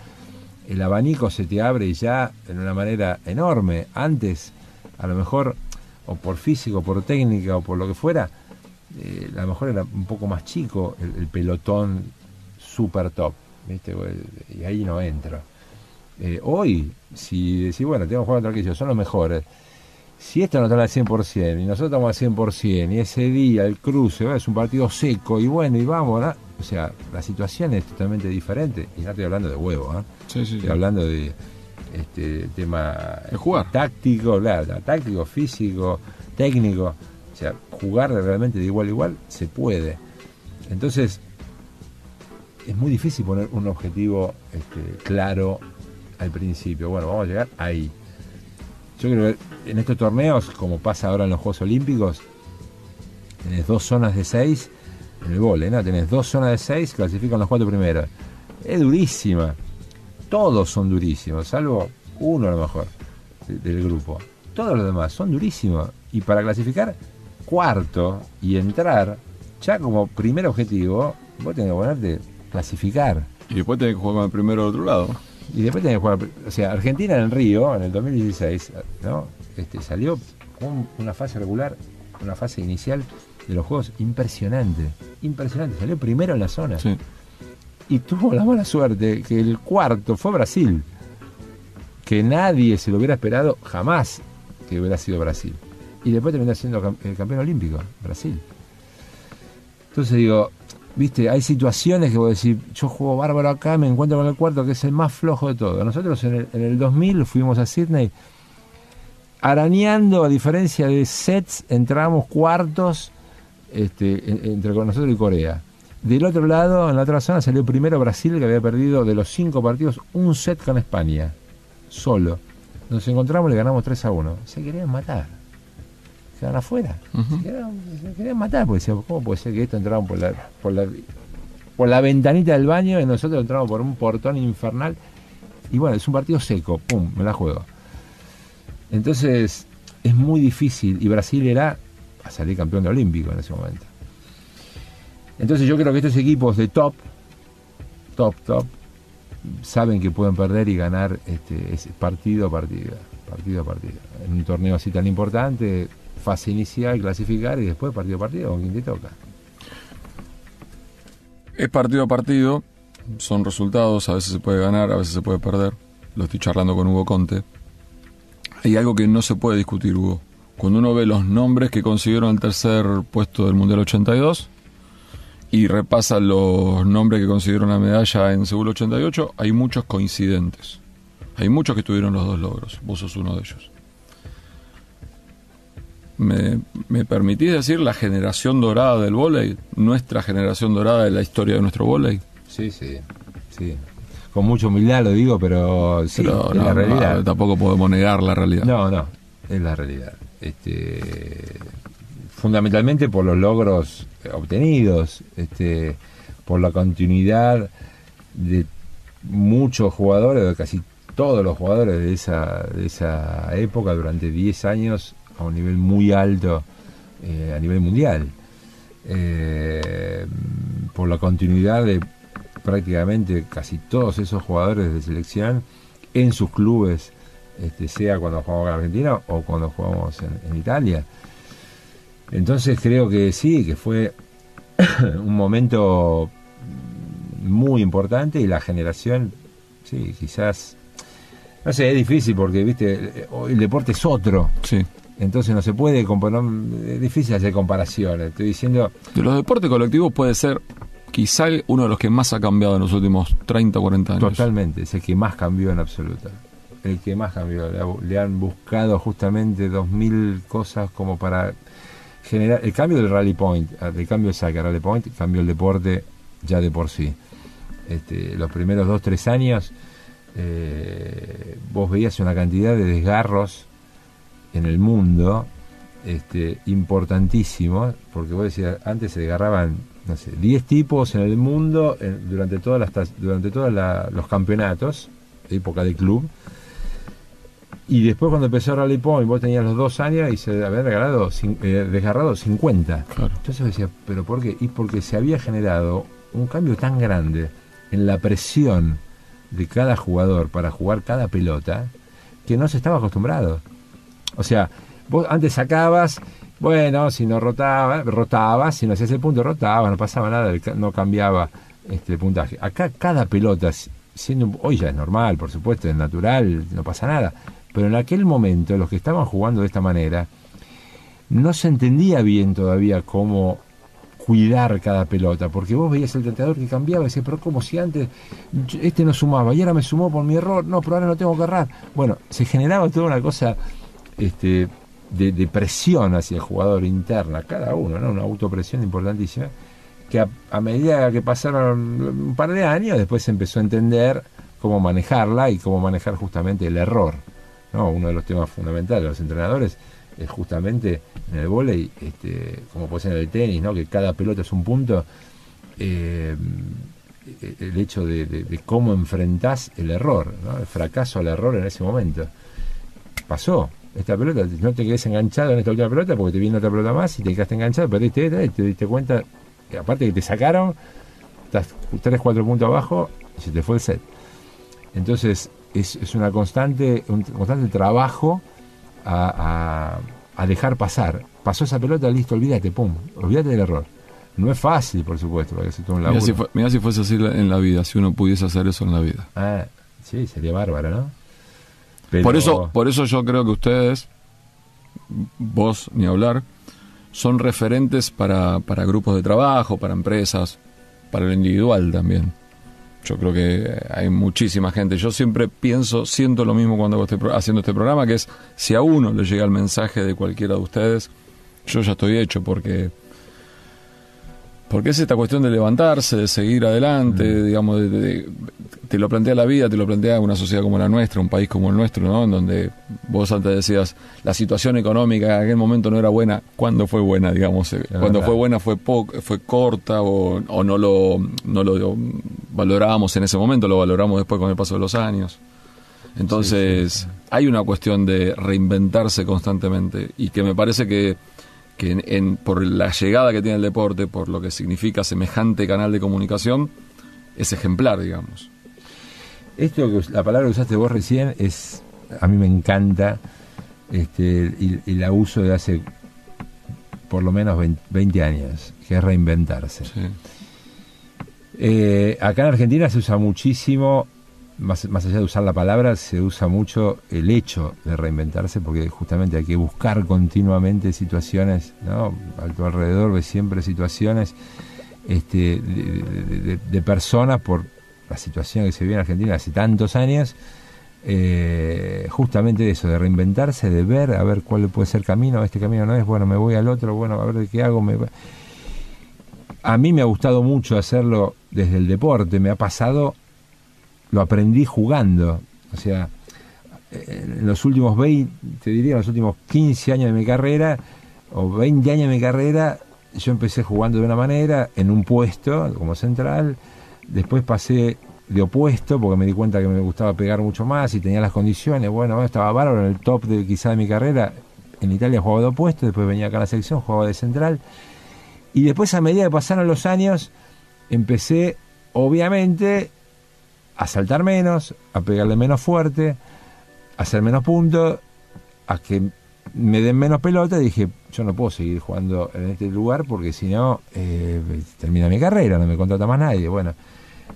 el abanico se te abre ya en una manera enorme. Antes, a lo mejor, o por físico, por técnica, o por lo que fuera, eh, a lo mejor era un poco más chico el, pelotón super top, ¿viste? Y ahí no entro. Eh, hoy, si decís, bueno, tengo que jugar contra aquellos, son los mejores. Si esto no está al 100% y nosotros estamos al 100% y ese día el cruce es un partido seco y bueno, y vamos. O sea, la situación es totalmente diferente. Y no estoy hablando de huevo, ¿eh? estoy hablando de este tema jugar. táctico, claro, táctico, físico, técnico. O sea, jugar realmente de igual a igual se puede. Entonces, es muy difícil poner un objetivo este, claro al principio. Bueno, vamos a llegar ahí. Yo creo que en estos torneos, como pasa ahora en los Juegos Olímpicos, tenés dos zonas de seis en el vole, ¿no? Tenés dos zonas de seis, clasifican los cuatro primeros. Es durísima. Todos son durísimos, salvo uno a lo mejor del grupo. Todos los demás son durísimos. Y para clasificar cuarto y entrar, ya como primer objetivo, vos tenés que ponerte clasificar. Y después tenés que jugar con el primero del otro lado. Y después tenés que jugar, o sea, Argentina en el Río, en el 2016, ¿no? Este, salió con una fase regular, una fase inicial de los juegos impresionante, impresionante, salió primero en la zona. Sí. Y tuvo la mala suerte que el cuarto fue Brasil, que nadie se lo hubiera esperado jamás que hubiera sido Brasil. Y después terminó siendo el campeón olímpico, Brasil. Entonces digo, viste, hay situaciones que vos decís, yo juego bárbaro acá, me encuentro con el cuarto que es el más flojo de todo. Nosotros en el, en el 2000 fuimos a Sydney arañando, a diferencia de sets, entramos cuartos este, entre nosotros y Corea. Del otro lado, en la otra zona, salió primero Brasil, que había perdido de los cinco partidos un set con España, solo. Nos encontramos y le ganamos 3 a 1. Se querían matar. Quedaron afuera. se, querían, matar, porque decían, ¿cómo puede ser que esto entraron por la, por la, por la ventanita del baño y nosotros entramos por un portón infernal? Y bueno, es un partido seco, pum, me la juego. Entonces, es muy difícil. Y Brasil era a salir campeón de olímpico en ese momento. Entonces yo creo que estos equipos de top, top, top, saben que pueden perder y ganar este, partido a partido, partido a partido. En un torneo así tan importante, fase inicial, clasificar y después partido a partido con quien te toca. Es partido a partido, son resultados, a veces se puede ganar, a veces se puede perder. Lo estoy charlando con Hugo Conte. Hay algo que no se puede discutir, Hugo. Cuando uno ve los nombres que consiguieron el tercer puesto del Mundial 82 y repasa los nombres que consiguieron la medalla en Seúl 88, hay muchos coincidentes. Hay muchos que tuvieron los dos logros. Vos sos uno de ellos. ¿Me, me permitís decir la generación dorada del vóley? ¿Nuestra generación dorada de la historia de nuestro vóley? Sí, sí, sí con mucha humildad lo digo, pero sí, es la realidad. tampoco podemos negar la realidad. No, no, es la realidad. Este, fundamentalmente por los logros obtenidos, este, por la continuidad de muchos jugadores, de casi todos los jugadores de esa, de esa época durante 10 años a un nivel muy alto eh, a nivel mundial. Eh, por la continuidad de prácticamente casi todos esos jugadores de selección en sus clubes, este, sea cuando jugamos en Argentina o cuando jugamos en, Italia. Entonces creo que sí, que fue un momento muy importante y la generación, sí, quizás, no sé, es difícil porque, viste, el deporte es otro. Sí. Entonces no se puede comparar, es difícil hacer comparaciones. Estoy diciendo... De los deportes colectivos puede ser quizá uno de los que más ha cambiado en los últimos 30 o 40 años. Totalmente, es el que más cambió en absoluta. El que más cambió. Le, han buscado justamente 2.000 cosas como para generar. El cambio del Rally Point, ah, el cambio de saque Rally Point, cambió el deporte ya de por sí. Este, los primeros 2-3 años, eh, vos veías una cantidad de desgarros en el mundo este, importantísimos, porque vos decías, antes se desgarraban no sé, 10 tipos en el mundo durante todas las durante todos los campeonatos, época de club. Y después cuando empezó Rally Point, vos tenías los dos años y se habían regalado, eh, desgarrado 50. Entonces decía, ¿pero por qué? Y porque se había generado un cambio tan grande en la presión de cada jugador para jugar cada pelota que no se estaba acostumbrado. O sea, vos antes sacabas bueno, si no rotaba, rotaba, si no hacías el punto, rotaba, no pasaba nada, no cambiaba este puntaje. Acá cada pelota, siendo hoy ya es normal, por supuesto, es natural, no pasa nada. Pero en aquel momento, los que estaban jugando de esta manera, no se entendía bien todavía cómo cuidar cada pelota, porque vos veías el tentador que cambiaba y decías, pero como si antes este no sumaba y ahora me sumó por mi error, no, pero ahora no tengo que errar. Bueno, se generaba toda una cosa este, de, presión hacia el jugador interna, cada uno, ¿no? una autopresión importantísima, que a, medida que pasaron un par de años, después se empezó a entender cómo manejarla y cómo manejar justamente el error. ¿no? Uno de los temas fundamentales de los entrenadores es justamente en el vóley, este, como puede ser en el tenis, ¿no? que cada pelota es un punto, eh, el hecho de, cómo enfrentás el error, el fracaso al error en ese momento. Pasó, esta pelota, no te quedes enganchado en esta última pelota porque te viene otra pelota más y te quedaste enganchado, perdiste esta y te diste cuenta aparte que te sacaron, estás 3, 4 puntos abajo y se te fue el set. Entonces es, es una constante, un constante trabajo a, a, dejar pasar. Pasó esa pelota, listo, olvídate, pum, olvídate del error. No es fácil, por supuesto, porque un mira, si mira si fuese así en la vida, si uno pudiese hacer eso en la vida. Ah, sí, sería bárbaro, ¿no? Por, eso, por eso yo creo que ustedes, vos ni hablar, son referentes para, para grupos de trabajo, para empresas, para lo individual también. Yo creo que hay muchísima gente. Yo siempre pienso, siento lo mismo cuando estoy haciendo este programa, que es si a uno le llega el mensaje de cualquiera de ustedes, yo ya estoy hecho porque porque es esta cuestión de levantarse, de seguir adelante, mm. digamos, de, te lo plantea la vida, te lo plantea una sociedad como la nuestra, un país como el nuestro, ¿no? En donde vos antes decías, la situación económica en aquel momento no era buena. ¿Cuándo fue buena, digamos? Eh, cuando fue buena fue fue corta o, no, lo, no lo valorábamos en ese momento, lo valoramos después con el paso de los años. Entonces, hay una cuestión de reinventarse constantemente y que me parece que que en, por la llegada que tiene el deporte, por lo que significa semejante canal de comunicación, es ejemplar, digamos. Esto que la palabra que usaste vos recién es a mí me encanta este, y, la uso de hace por lo menos 20, años, que es reinventarse. Eh, acá en Argentina se usa muchísimo más, allá de usar la palabra, se usa mucho el hecho de reinventarse, porque justamente hay que buscar continuamente situaciones, ¿no? A tu alrededor ves siempre situaciones este, de, personas por la situación que se vive en Argentina hace tantos años, eh, justamente eso, de reinventarse, de ver, a ver cuál puede ser el camino, este camino no es, bueno, me voy al otro, bueno, a ver qué hago. Me... A mí me ha gustado mucho hacerlo desde el deporte, me ha pasado lo aprendí jugando. O sea, en los últimos 20, te diría, en los últimos 15 años de mi carrera, o 20 años de mi carrera, yo empecé jugando de una manera, en un puesto, como central, después pasé de opuesto, porque me di cuenta que me gustaba pegar mucho más y tenía las condiciones, bueno, estaba bárbaro en el top de quizá de mi carrera, en Italia jugaba de opuesto, después venía acá a la selección, jugaba de central, y después a medida que pasaron los años, empecé, obviamente, a saltar menos, a pegarle menos fuerte, a hacer menos puntos, a que me den menos pelota. Dije, yo no puedo seguir jugando en este lugar porque si no, eh, termina mi carrera, no me contrata más nadie. Bueno,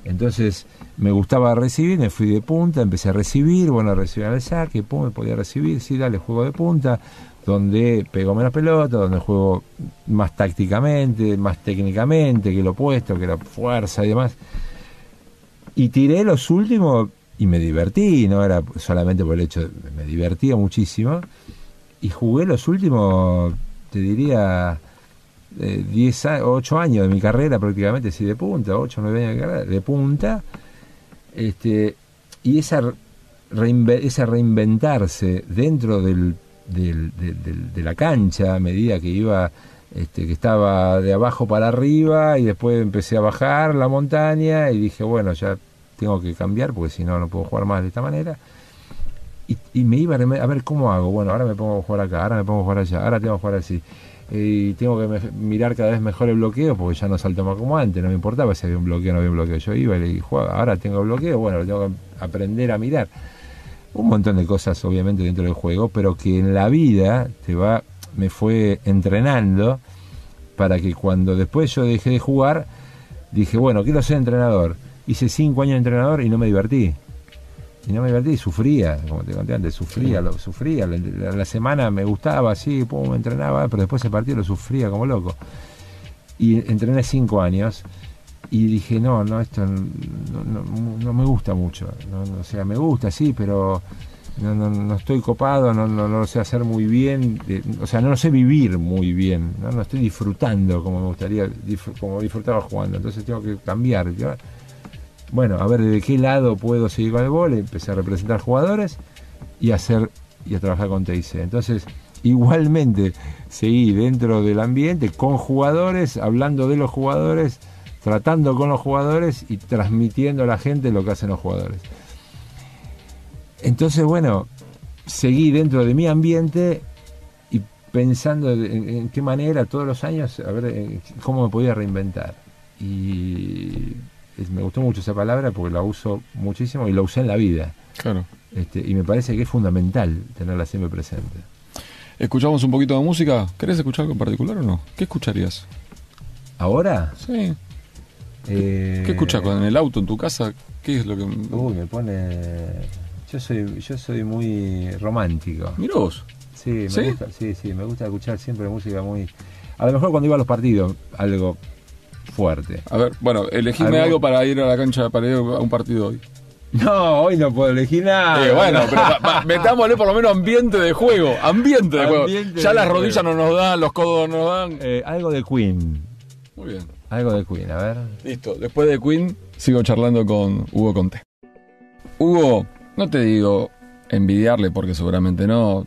entonces me gustaba recibir, me fui de punta, empecé a recibir, bueno, recibir al saque, pum, me podía recibir, sí, dale, juego de punta, donde pego menos pelota, donde juego más tácticamente, más técnicamente que lo opuesto, que la fuerza y demás. Y tiré los últimos y me divertí, no era solamente por el hecho, me divertía muchísimo. Y jugué los últimos, te diría, 10, eh, 8 años de mi carrera prácticamente, sí, de punta, 8, 9 años de carrera, de punta. Este, y esa, esa reinventarse dentro del, del, de la cancha a medida que iba este, que estaba de abajo para arriba y después empecé a bajar la montaña y dije, bueno, ya tengo que cambiar porque si no, no puedo jugar más de esta manera. Y, me iba a ver cómo hago. Bueno, ahora me pongo a jugar acá, ahora me pongo a jugar allá, ahora tengo que jugar así. Y tengo que mirar cada vez mejor el bloqueo porque ya no salto más como antes, no me importaba si había un bloqueo o no había un bloqueo. Yo iba y jugaba, ahora tengo bloqueo, bueno, tengo que aprender a mirar. Un montón de cosas, obviamente, dentro del juego, pero que en la vida te va me fue entrenando para que cuando después yo dejé de jugar, dije, bueno, quiero ser entrenador. Hice cinco años de entrenador y no me divertí. Y no me divertí, sufría, como te conté antes, sufría, lo sufría. La, semana me gustaba, así, me entrenaba, pero después el partido lo sufría como loco. Y entrené cinco años y dije, no, no, esto no, me gusta mucho. o sea, me gusta, sí, pero no, no, no estoy copado, no, no, lo sé hacer muy bien, o sea, no lo sé vivir muy bien, no, no estoy disfrutando como me gustaría, como disfrutaba jugando, entonces tengo que cambiar. Bueno, a ver de qué lado puedo seguir con el bol, empecé a representar jugadores y a hacer y a trabajar con TIC. Entonces, igualmente seguí dentro del ambiente con jugadores, hablando de los jugadores, tratando con los jugadores y transmitiendo a la gente lo que hacen los jugadores. Entonces, bueno, seguí dentro de mi ambiente, y, pensando en, qué manera todos los años, a ver cómo me podía reinventar. Y me gustó mucho esa palabra porque la uso muchísimo y la usé en la vida. Claro. Este, y me parece que es fundamental tenerla siempre presente. ¿Escuchamos un poquito de música? ¿Querés escuchar algo en particular o no? ¿Qué escucharías? ¿Ahora? Sí. Eh... ¿Qué escuchas en el auto, en tu casa? ¿Qué es lo que...? Uy, me pone... Yo soy, yo soy muy romántico. Mirá vos. Sí, me ¿Sí? Gusta, sí, sí, me gusta escuchar siempre música muy... A lo mejor cuando iba a los partidos, algo fuerte. A ver, bueno, elegime algo, para ir a la cancha, para ir a un partido hoy. No, hoy no puedo elegir nada. Eh, bueno, pero metámosle por lo menos ambiente de juego. Ambiente de juego. ya las rodillas no nos dan, los codos no nos dan. Eh, algo de Queen. Muy bien. Algo de Queen, a ver. Listo. Después de Queen, sigo charlando con Hugo Conte. Hugo, no te digo envidiarle porque seguramente no,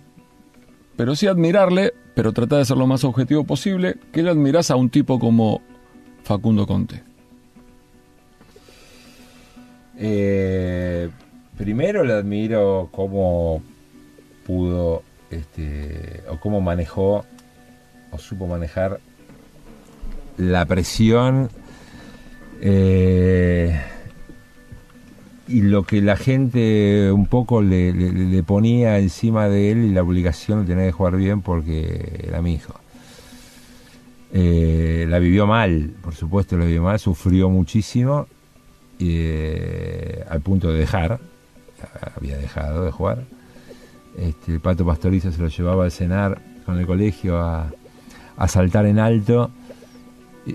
pero sí admirarle, pero tratar de ser lo más objetivo posible, que le admiras a un tipo como Facundo Conte. Eh, primero le admiro cómo pudo, este, o cómo manejó, o supo manejar la presión eh, y lo que la gente un poco le, ponía encima de él y la obligación de tener que jugar bien porque era mi hijo. Eh, la vivió mal, por supuesto, la vivió mal, sufrió muchísimo eh, al punto de dejar, había dejado de jugar. Este, el Pato Pastoriza se lo llevaba al cenar con el colegio a, saltar en alto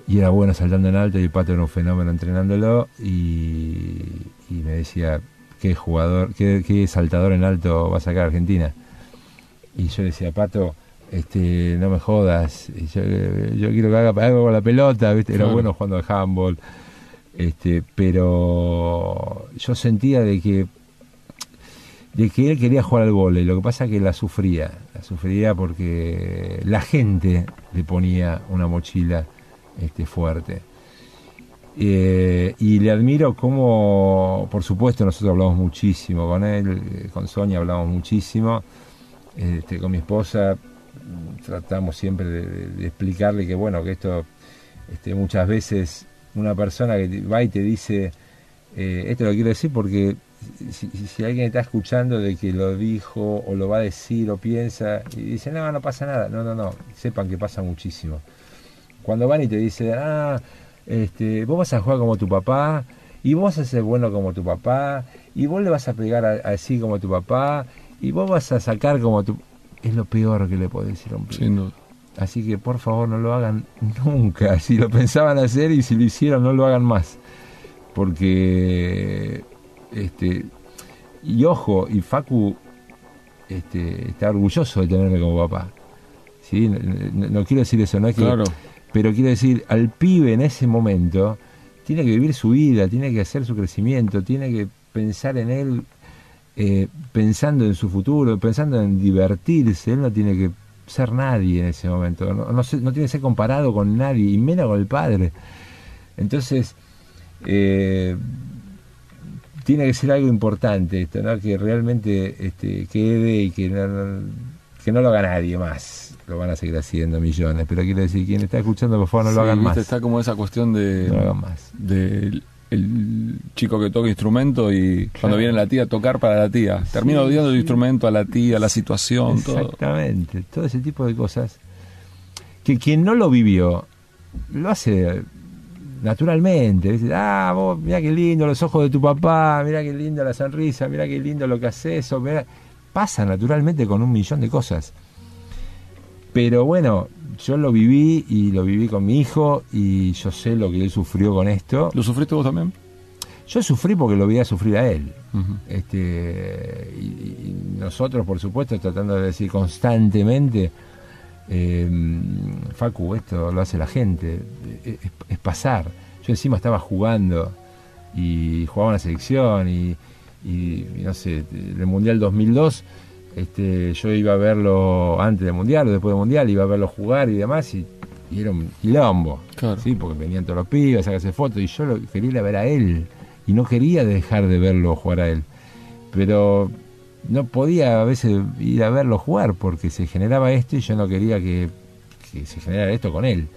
y, era bueno saltando en alto y el Pato era un fenómeno entrenándolo y, me decía, ¿qué jugador, qué, saltador en alto va a sacar Argentina? Y yo decía, Pato, este, no me jodas, yo, quiero que haga algo con la pelota, era bueno jugando al handball. Este, pero yo sentía de que de que él quería jugar al vole, lo que pasa es que la sufría, la sufría porque la gente le ponía una mochila este, fuerte. Eh, y le admiro como, por supuesto, nosotros hablamos muchísimo con él, con Sonia hablamos muchísimo, este, con mi esposa tratamos siempre de, explicarle que bueno, que esto este, muchas veces una persona que va y te dice, eh, esto lo quiero decir porque si, alguien está escuchando de que lo dijo o lo va a decir o piensa y dice, no, no pasa nada, no, no, no, sepan que pasa muchísimo. Cuando van y te dicen, ah, este, vos vas a jugar como tu papá, y vos vas a ser bueno como tu papá, y vos le vas a pegar así como tu papá, y vos vas a sacar como tu... Es lo peor que le puedo decir a un Sin Así que por favor no lo hagan nunca. Si lo pensaban hacer y si lo hicieron, no lo hagan más. Porque, este, y ojo, y Facu este, está orgulloso de tenerme como papá. ¿sí? No, quiero decir eso, no es que, claro. Pero quiero decir, al pibe en ese momento tiene que vivir su vida, tiene que hacer su crecimiento, tiene que pensar en él, eh, pensando en su futuro, pensando en divertirse. Él no tiene que ser nadie en ese momento, no, no, tiene que ser comparado con nadie, y menos con el padre. Entonces, eh, tiene que ser algo importante esto, ¿no? que realmente este, quede y que no, que no lo haga nadie más. Lo van a seguir haciendo millones, pero quiero decir, quien está escuchando, por favor, no lo hagan más. Está como esa cuestión de. No lo hagan más. De el chico que toca instrumento y cuando viene la tía a tocar para la tía. Termina odiando el instrumento a la tía, la situación, Exactamente, todo. ese tipo de cosas. Que quien no lo vivió, lo hace naturalmente. Dice, ah, vos, mira qué lindo los ojos de tu papá, mira qué linda la sonrisa, mira qué lindo lo que haces. eso Pasa naturalmente con un millón de cosas. Pero bueno, yo lo viví y lo viví con mi hijo y yo sé lo que él sufrió con esto. ¿Lo sufriste vos también? Yo sufrí porque lo veía sufrir a él. este, y, nosotros, por supuesto, tratando de decir constantemente, eh, Facu, esto lo hace la gente, es, pasar. Yo encima estaba jugando y jugaba en la selección y, y, no sé, el Mundial 2002 este, yo iba a verlo antes del Mundial o después del Mundial, iba a verlo jugar y demás, y, era un quilombo, ¿sí? porque venían todos los pibes a sacarse fotos, y yo lo, quería ir a ver a él, y no quería dejar de verlo jugar a él. Pero no podía a veces ir a verlo jugar porque se generaba esto y yo no quería que, se generara esto con él.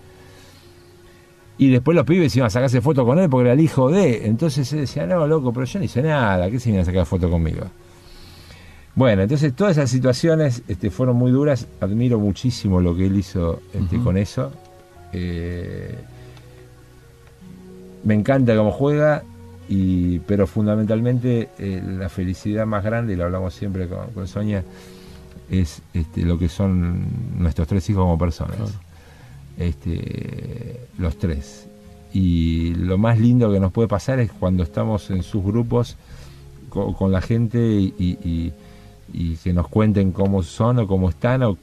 Y después los pibes iban a sacarse foto con él porque era el hijo de. Entonces él decía, no, loco, pero yo no hice nada, ¿qué se iban a sacar foto conmigo? Bueno, entonces todas esas situaciones este, fueron muy duras. Admiro muchísimo lo que él hizo este, con eso. Eh, me encanta cómo juega y, pero fundamentalmente eh, la felicidad más grande, y lo hablamos siempre con, Sonia, es este, lo que son nuestros tres hijos como personas. Este, los tres. Y lo más lindo que nos puede pasar es cuando estamos en sus grupos con, la gente y, que nos cuenten cómo son o cómo están o,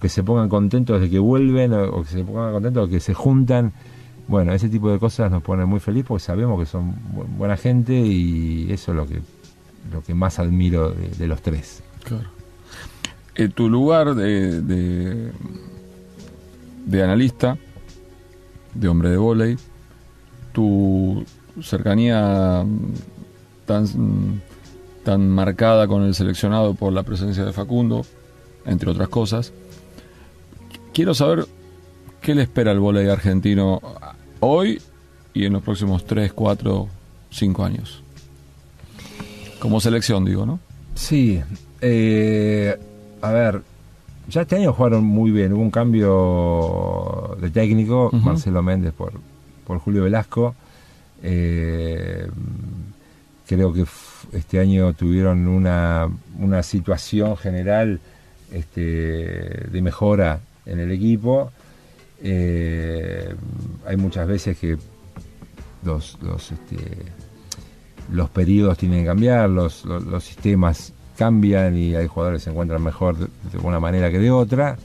que se pongan contentos de que vuelven o, o que se pongan contentos de que se juntan bueno, ese tipo de cosas nos pone muy feliz porque sabemos que son buena gente y eso es lo que, lo que más admiro de, los tres. Claro. En tu lugar de, de, analista, de hombre de volei, tu cercanía tan, tan marcada con el seleccionado por la presencia de Facundo, entre otras cosas, quiero saber qué le espera al volei argentino hoy y en los próximos 3, 4, 5 años? Como selección, digo, ¿no? Sí. Eh, a ver, ya este año jugaron muy bien. Hubo un cambio de técnico, Marcelo Méndez por, por Julio Velasco. Eh, creo que este año tuvieron una, una situación general este, de mejora en el equipo. Eh, hay muchas veces que los, los, este, los periodos tienen que cambiar, los, los, sistemas cambian y hay jugadores que se encuentran mejor de, una manera que de otra.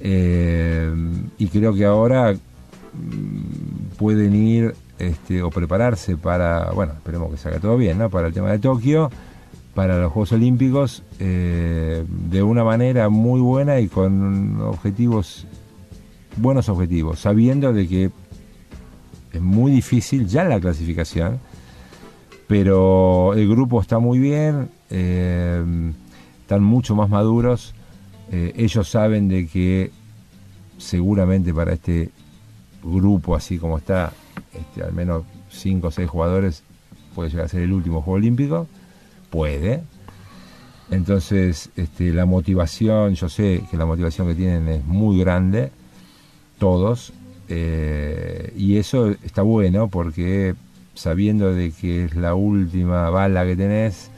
Eh, y creo que ahora mm, pueden ir este, o prepararse para, bueno, esperemos que salga todo bien, ¿no? Para el tema de Tokio, para los Juegos Olímpicos, eh, de una manera muy buena y con objetivos buenos objetivos, sabiendo de que es muy difícil ya la clasificación, pero el grupo está muy bien, eh, están mucho más maduros, eh, ellos saben de que seguramente para este grupo así como está, este, al menos 5 o 6 jugadores puede llegar a ser el último Juego Olímpico, puede. Entonces, este, la motivación, yo sé que la motivación que tienen es muy grande todos, eh, y eso está bueno porque sabiendo de que es la última bala que tenés,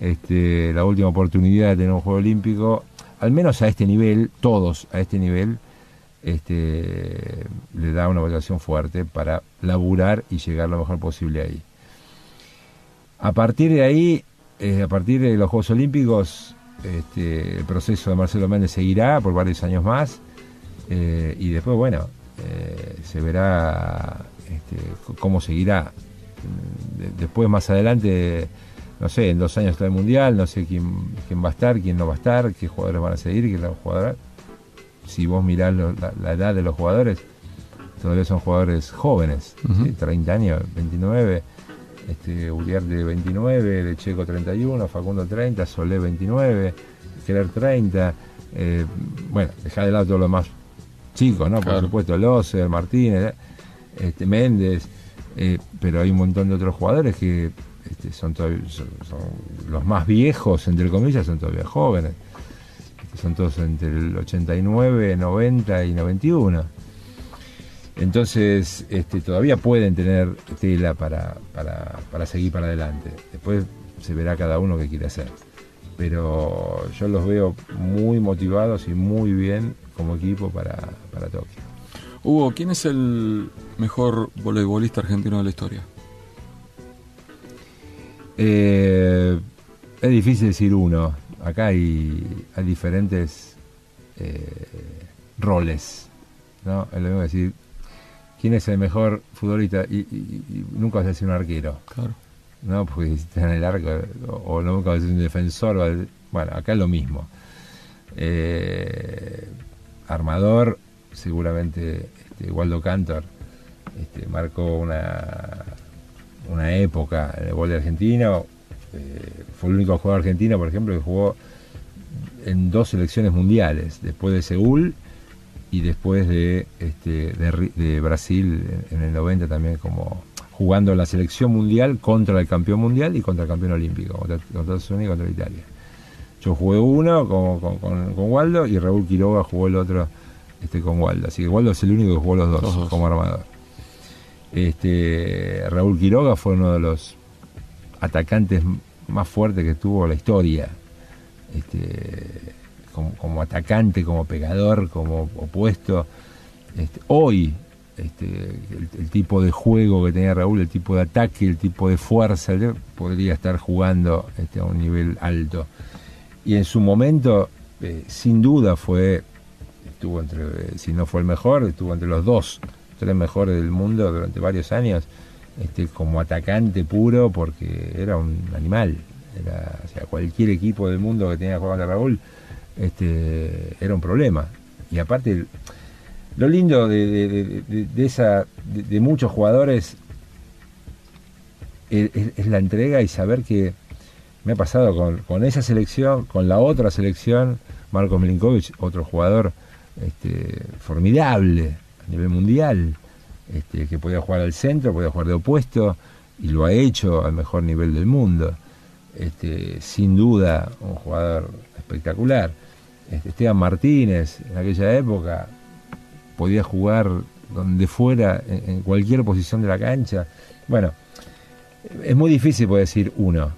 este, la última oportunidad de tener un Juego Olímpico, al menos a este nivel, todos a este nivel, este, le da una motivación fuerte para laburar y llegar lo mejor posible ahí. A partir de ahí, eh, a partir de los Juegos Olímpicos, este, el proceso de Marcelo Méndez seguirá por varios años más eh, y después, bueno, eh, se verá este, cómo seguirá. después, más adelante, no sé, en dos años está el Mundial, no sé quién, quién va a estar, quién no va a estar, qué jugadores van a seguir, qué jugadores. Si vos mirás la, edad de los jugadores, todavía son jugadores jóvenes, 30 años, 29. Este, Uriarte 29, De Checo 31, Facundo 30, Solé 29, Keller 30. Eh, bueno, dejar de lado todo lo demás chicos, ¿no? Por supuesto, Loser, Martínez, este, Méndez, eh, pero hay un montón de otros jugadores que este, son, los más viejos, entre comillas, son todavía jóvenes. Son todos entre el 89, 90 y 91. Entonces, este, todavía pueden tener tela para, para seguir para adelante. Después se verá cada uno qué quiere hacer. Pero yo los veo muy motivados y muy bien como equipo para, Tokio. Hugo, ¿quién es el mejor voleibolista argentino de la historia? Eh, es difícil decir uno. Acá hay, hay diferentes eh, roles. ¿no? Es lo mismo decir quién es el mejor futbolista y, nunca vas a decir un arquero. Claro. ¿no? Porque si está en el arco, o, nunca vas a decir un defensor. bueno, acá es lo mismo. Eh, armador, seguramente este, Waldo Cantor este, marcó una, una época en el gol de argentino, Eh, fue el único jugador argentino, por ejemplo, que jugó en dos selecciones mundiales, después de Seúl y después de, este, de, Brasil en el 90 también como jugando la selección mundial contra el campeón mundial y contra el campeón olímpico, contra, Estados Unidos y contra Italia. Yo jugué uno con, con, Waldo y Raúl Quiroga jugó el otro este, con Waldo. Así que Waldo es el único que jugó los dos, como armador. Este, Raúl Quiroga fue uno de los atacantes más fuertes que tuvo la historia. Este, como, atacante, como pegador, como opuesto. Este, hoy, este, el, tipo de juego que tenía Raúl, el tipo de ataque, el tipo de fuerza, podría estar jugando a un nivel alto. Y en su momento, eh, sin duda, fue, estuvo entre, si no fue el mejor, estuvo entre los dos, tres mejores del mundo durante varios años, este, como atacante puro, porque era un animal. Era, o sea, cualquier equipo del mundo que tenía juego de Raúl este, era un problema. Y aparte, lo lindo de, esa, de, muchos jugadores es, la entrega y saber que me ha pasado con, esa selección, con la otra selección, Marcos Milinkovic, otro jugador este, formidable a nivel mundial, este, que podía jugar al centro, podía jugar de opuesto, y lo ha hecho al mejor nivel del mundo. Este, sin duda, un jugador espectacular. Este, Esteban Martínez, en aquella época, podía jugar donde fuera, en, cualquier posición de la cancha. Bueno, es muy difícil poder decir uno.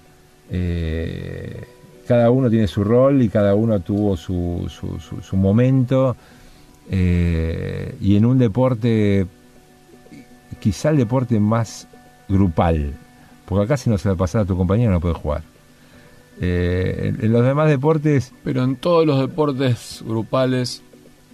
Eh, cada uno tiene su rol y cada uno tuvo su, su, momento. Eh, y en un deporte, quizá el deporte más grupal, porque acá si no se va a pasar a tu compañero no puede jugar. Eh, en, los demás deportes... Pero en todos los deportes grupales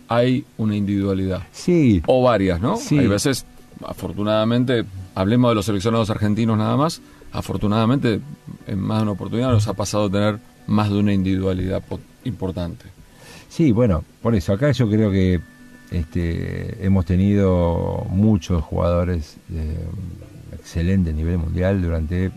hay una individualidad. Sí. O varias, ¿no? Sí. Hay veces, afortunadamente, hablemos de los seleccionados argentinos nada más, afortunadamente en más de una oportunidad nos ha pasado a tener más de una individualidad importante. Sí, bueno, por eso acá yo creo que este, hemos tenido muchos jugadores de excelente nivel mundial durante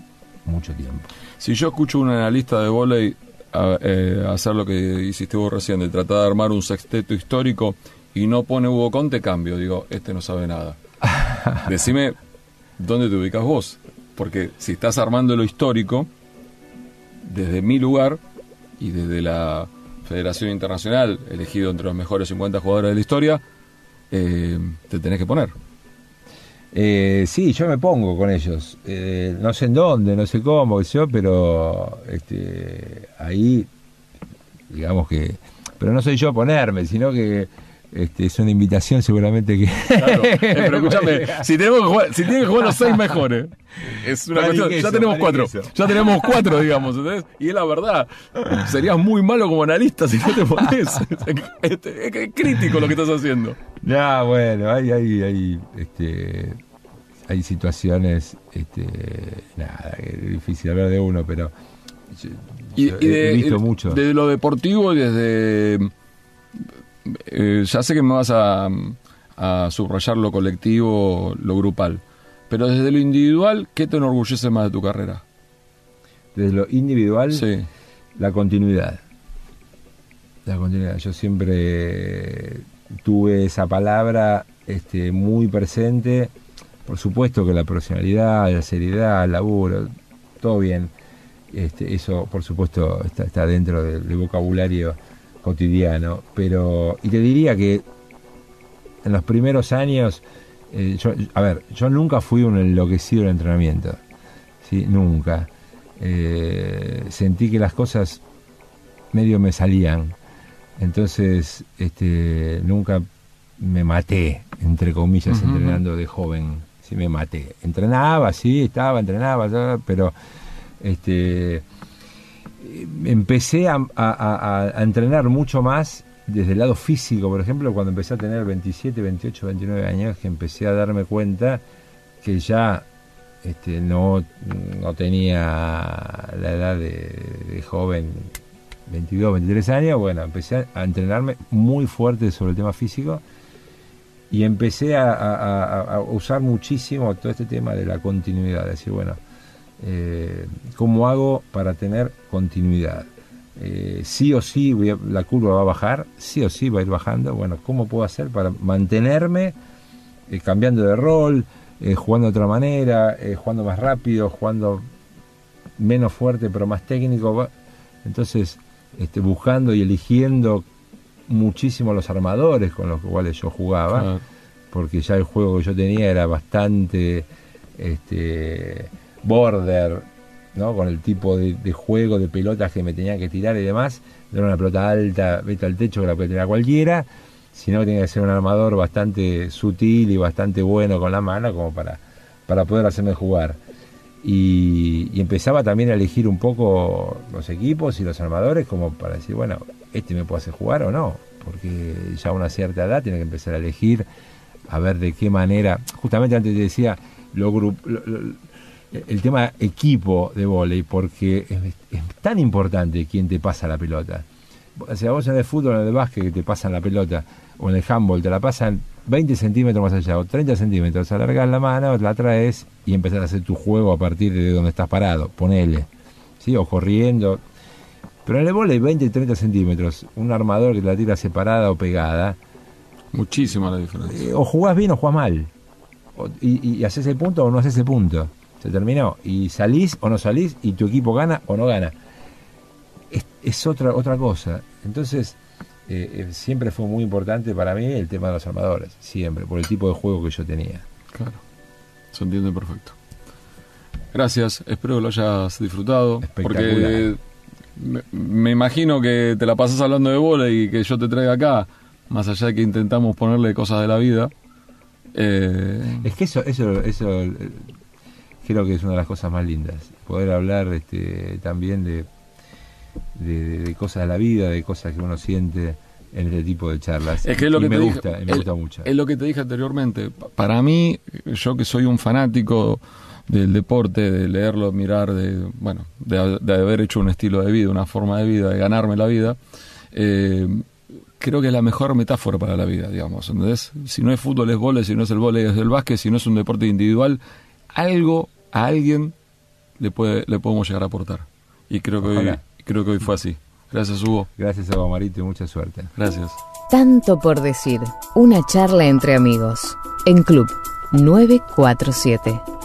mucho tiempo. Si yo escucho a un analista de volei eh, hacer lo que hiciste vos recién, de tratar de armar un sexteto histórico y no pone Hugo Conte, cambio. Digo, este no sabe nada. Decime dónde te ubicas vos. Porque si estás armando lo histórico, desde mi lugar y desde la Federación Internacional, elegido entre los mejores 50 jugadores de la historia, eh, te tenés que poner. Eh, sí, yo me pongo con ellos. Eh, no sé en dónde, no sé cómo, pero este, ahí, digamos que. Pero no soy yo ponerme, sino que este, es una invitación seguramente que... Claro, eh, pero escúchame, si, tenemos que jugar, si tienen que jugar los seis mejores, es una cuestión, ya tenemos cuatro, ya tenemos cuatro, digamos, ¿entendés? Y es la verdad, serías muy malo como analista si no te pones. Este, es, crítico lo que estás haciendo. Ya, bueno, hay, hay, hay, este, hay situaciones, este, nada, es difícil hablar de uno, pero... y, he visto mucho. Desde lo deportivo y desde eh, ya sé que me vas a, subrayar lo colectivo, lo grupal, pero desde lo individual, ¿qué te enorgullece más de tu carrera? Desde lo individual, sí. la continuidad. La continuidad. Yo siempre tuve esa palabra este, muy presente. Por supuesto que la profesionalidad, la seriedad, el laburo, todo bien. Este, eso, por supuesto, está, dentro del vocabulario cotidiano. Pero, y te diría que en los primeros años, eh, yo, a ver, yo nunca fui un enloquecido en entrenamiento, ¿sí? Nunca. Eh, sentí que las cosas medio me salían. Entonces, este, nunca me maté, entre comillas, entrenando de joven. Sí, me maté. Entrenaba, sí, estaba, entrenaba, pero este empecé a, entrenar mucho más desde el lado físico, por ejemplo, cuando empecé a tener 27, 28, 29 años, que empecé a darme cuenta que ya este, no, no tenía la edad de, joven, 22, 23 años, bueno, empecé a entrenarme muy fuerte sobre el tema físico y empecé a, usar muchísimo todo este tema de la continuidad, decir, bueno, eh, ¿cómo hago para tener continuidad? Eh, sí o sí la curva va a bajar, sí o sí va a ir bajando. Bueno, ¿cómo puedo hacer para mantenerme eh, cambiando de rol, jugando de otra manera, jugando más rápido, jugando menos fuerte pero más técnico? Entonces, este, buscando y eligiendo muchísimo los armadores con los cuales yo jugaba, porque ya el juego que yo tenía era bastante este, border, ¿no? con el tipo de, juego de pelotas que me tenía que tirar y demás. No era una pelota alta, vete al techo que la puede tirar cualquiera, sino que tenía que ser un armador bastante sutil y bastante bueno con la mano como para, para poder hacerme jugar. Y, empezaba también a elegir un poco los equipos y los armadores como para decir, bueno, este me puede hacer jugar o no, porque ya a una cierta edad tiene que empezar a elegir, a ver de qué manera, justamente antes te decía, lo, el tema equipo de volei, porque es, tan importante quién te pasa la pelota. O sea, vos en el fútbol, en el básquet, que te pasan la pelota, o en el handball, te la pasan 20 centímetros más allá, o 30 centímetros, alargas la mano, la traes y empezás a hacer tu juego a partir de donde estás parado, ponele, ¿sí? o corriendo. Pero en el volei 20 y 30 centímetros, un armador que la tira separada o pegada. Muchísima la diferencia. Eh, o jugás bien o jugás mal. y, y haces el punto o no haces el punto se terminó. Y salís o no salís y tu equipo gana o no gana. Es, otra, otra cosa. Entonces, eh, eh, siempre fue muy importante para mí el tema de los armadores, siempre, por el tipo de juego que yo tenía. Claro, se entiende perfecto. Gracias, espero que lo hayas disfrutado. Porque me, imagino que te la pasas hablando de bola y que yo te traiga acá, más allá de que intentamos ponerle cosas de la vida. Eh, es que eso, eso, eso creo que es una de las cosas más lindas. Poder hablar este, también de, de, cosas de la vida, de cosas que uno siente en este tipo de charlas. Es que es lo que me, gusta, me gusta mucho. Es lo que te dije anteriormente. Para mí, yo que soy un fanático del deporte, de leerlo, mirar, de bueno, de, haber hecho un estilo de vida, una forma de vida, de ganarme la vida, eh, creo que es la mejor metáfora para la vida, digamos. ¿entendés? Si no es fútbol es vóley, si no es el vóley es el básquet, si no es un deporte individual, algo a alguien le, puede, le podemos llegar a aportar. Y creo que, hoy, creo que hoy fue así. Gracias, Hugo. Gracias, a Marito, y mucha suerte. Gracias. Tanto por decir. Una charla entre amigos. En Club 947.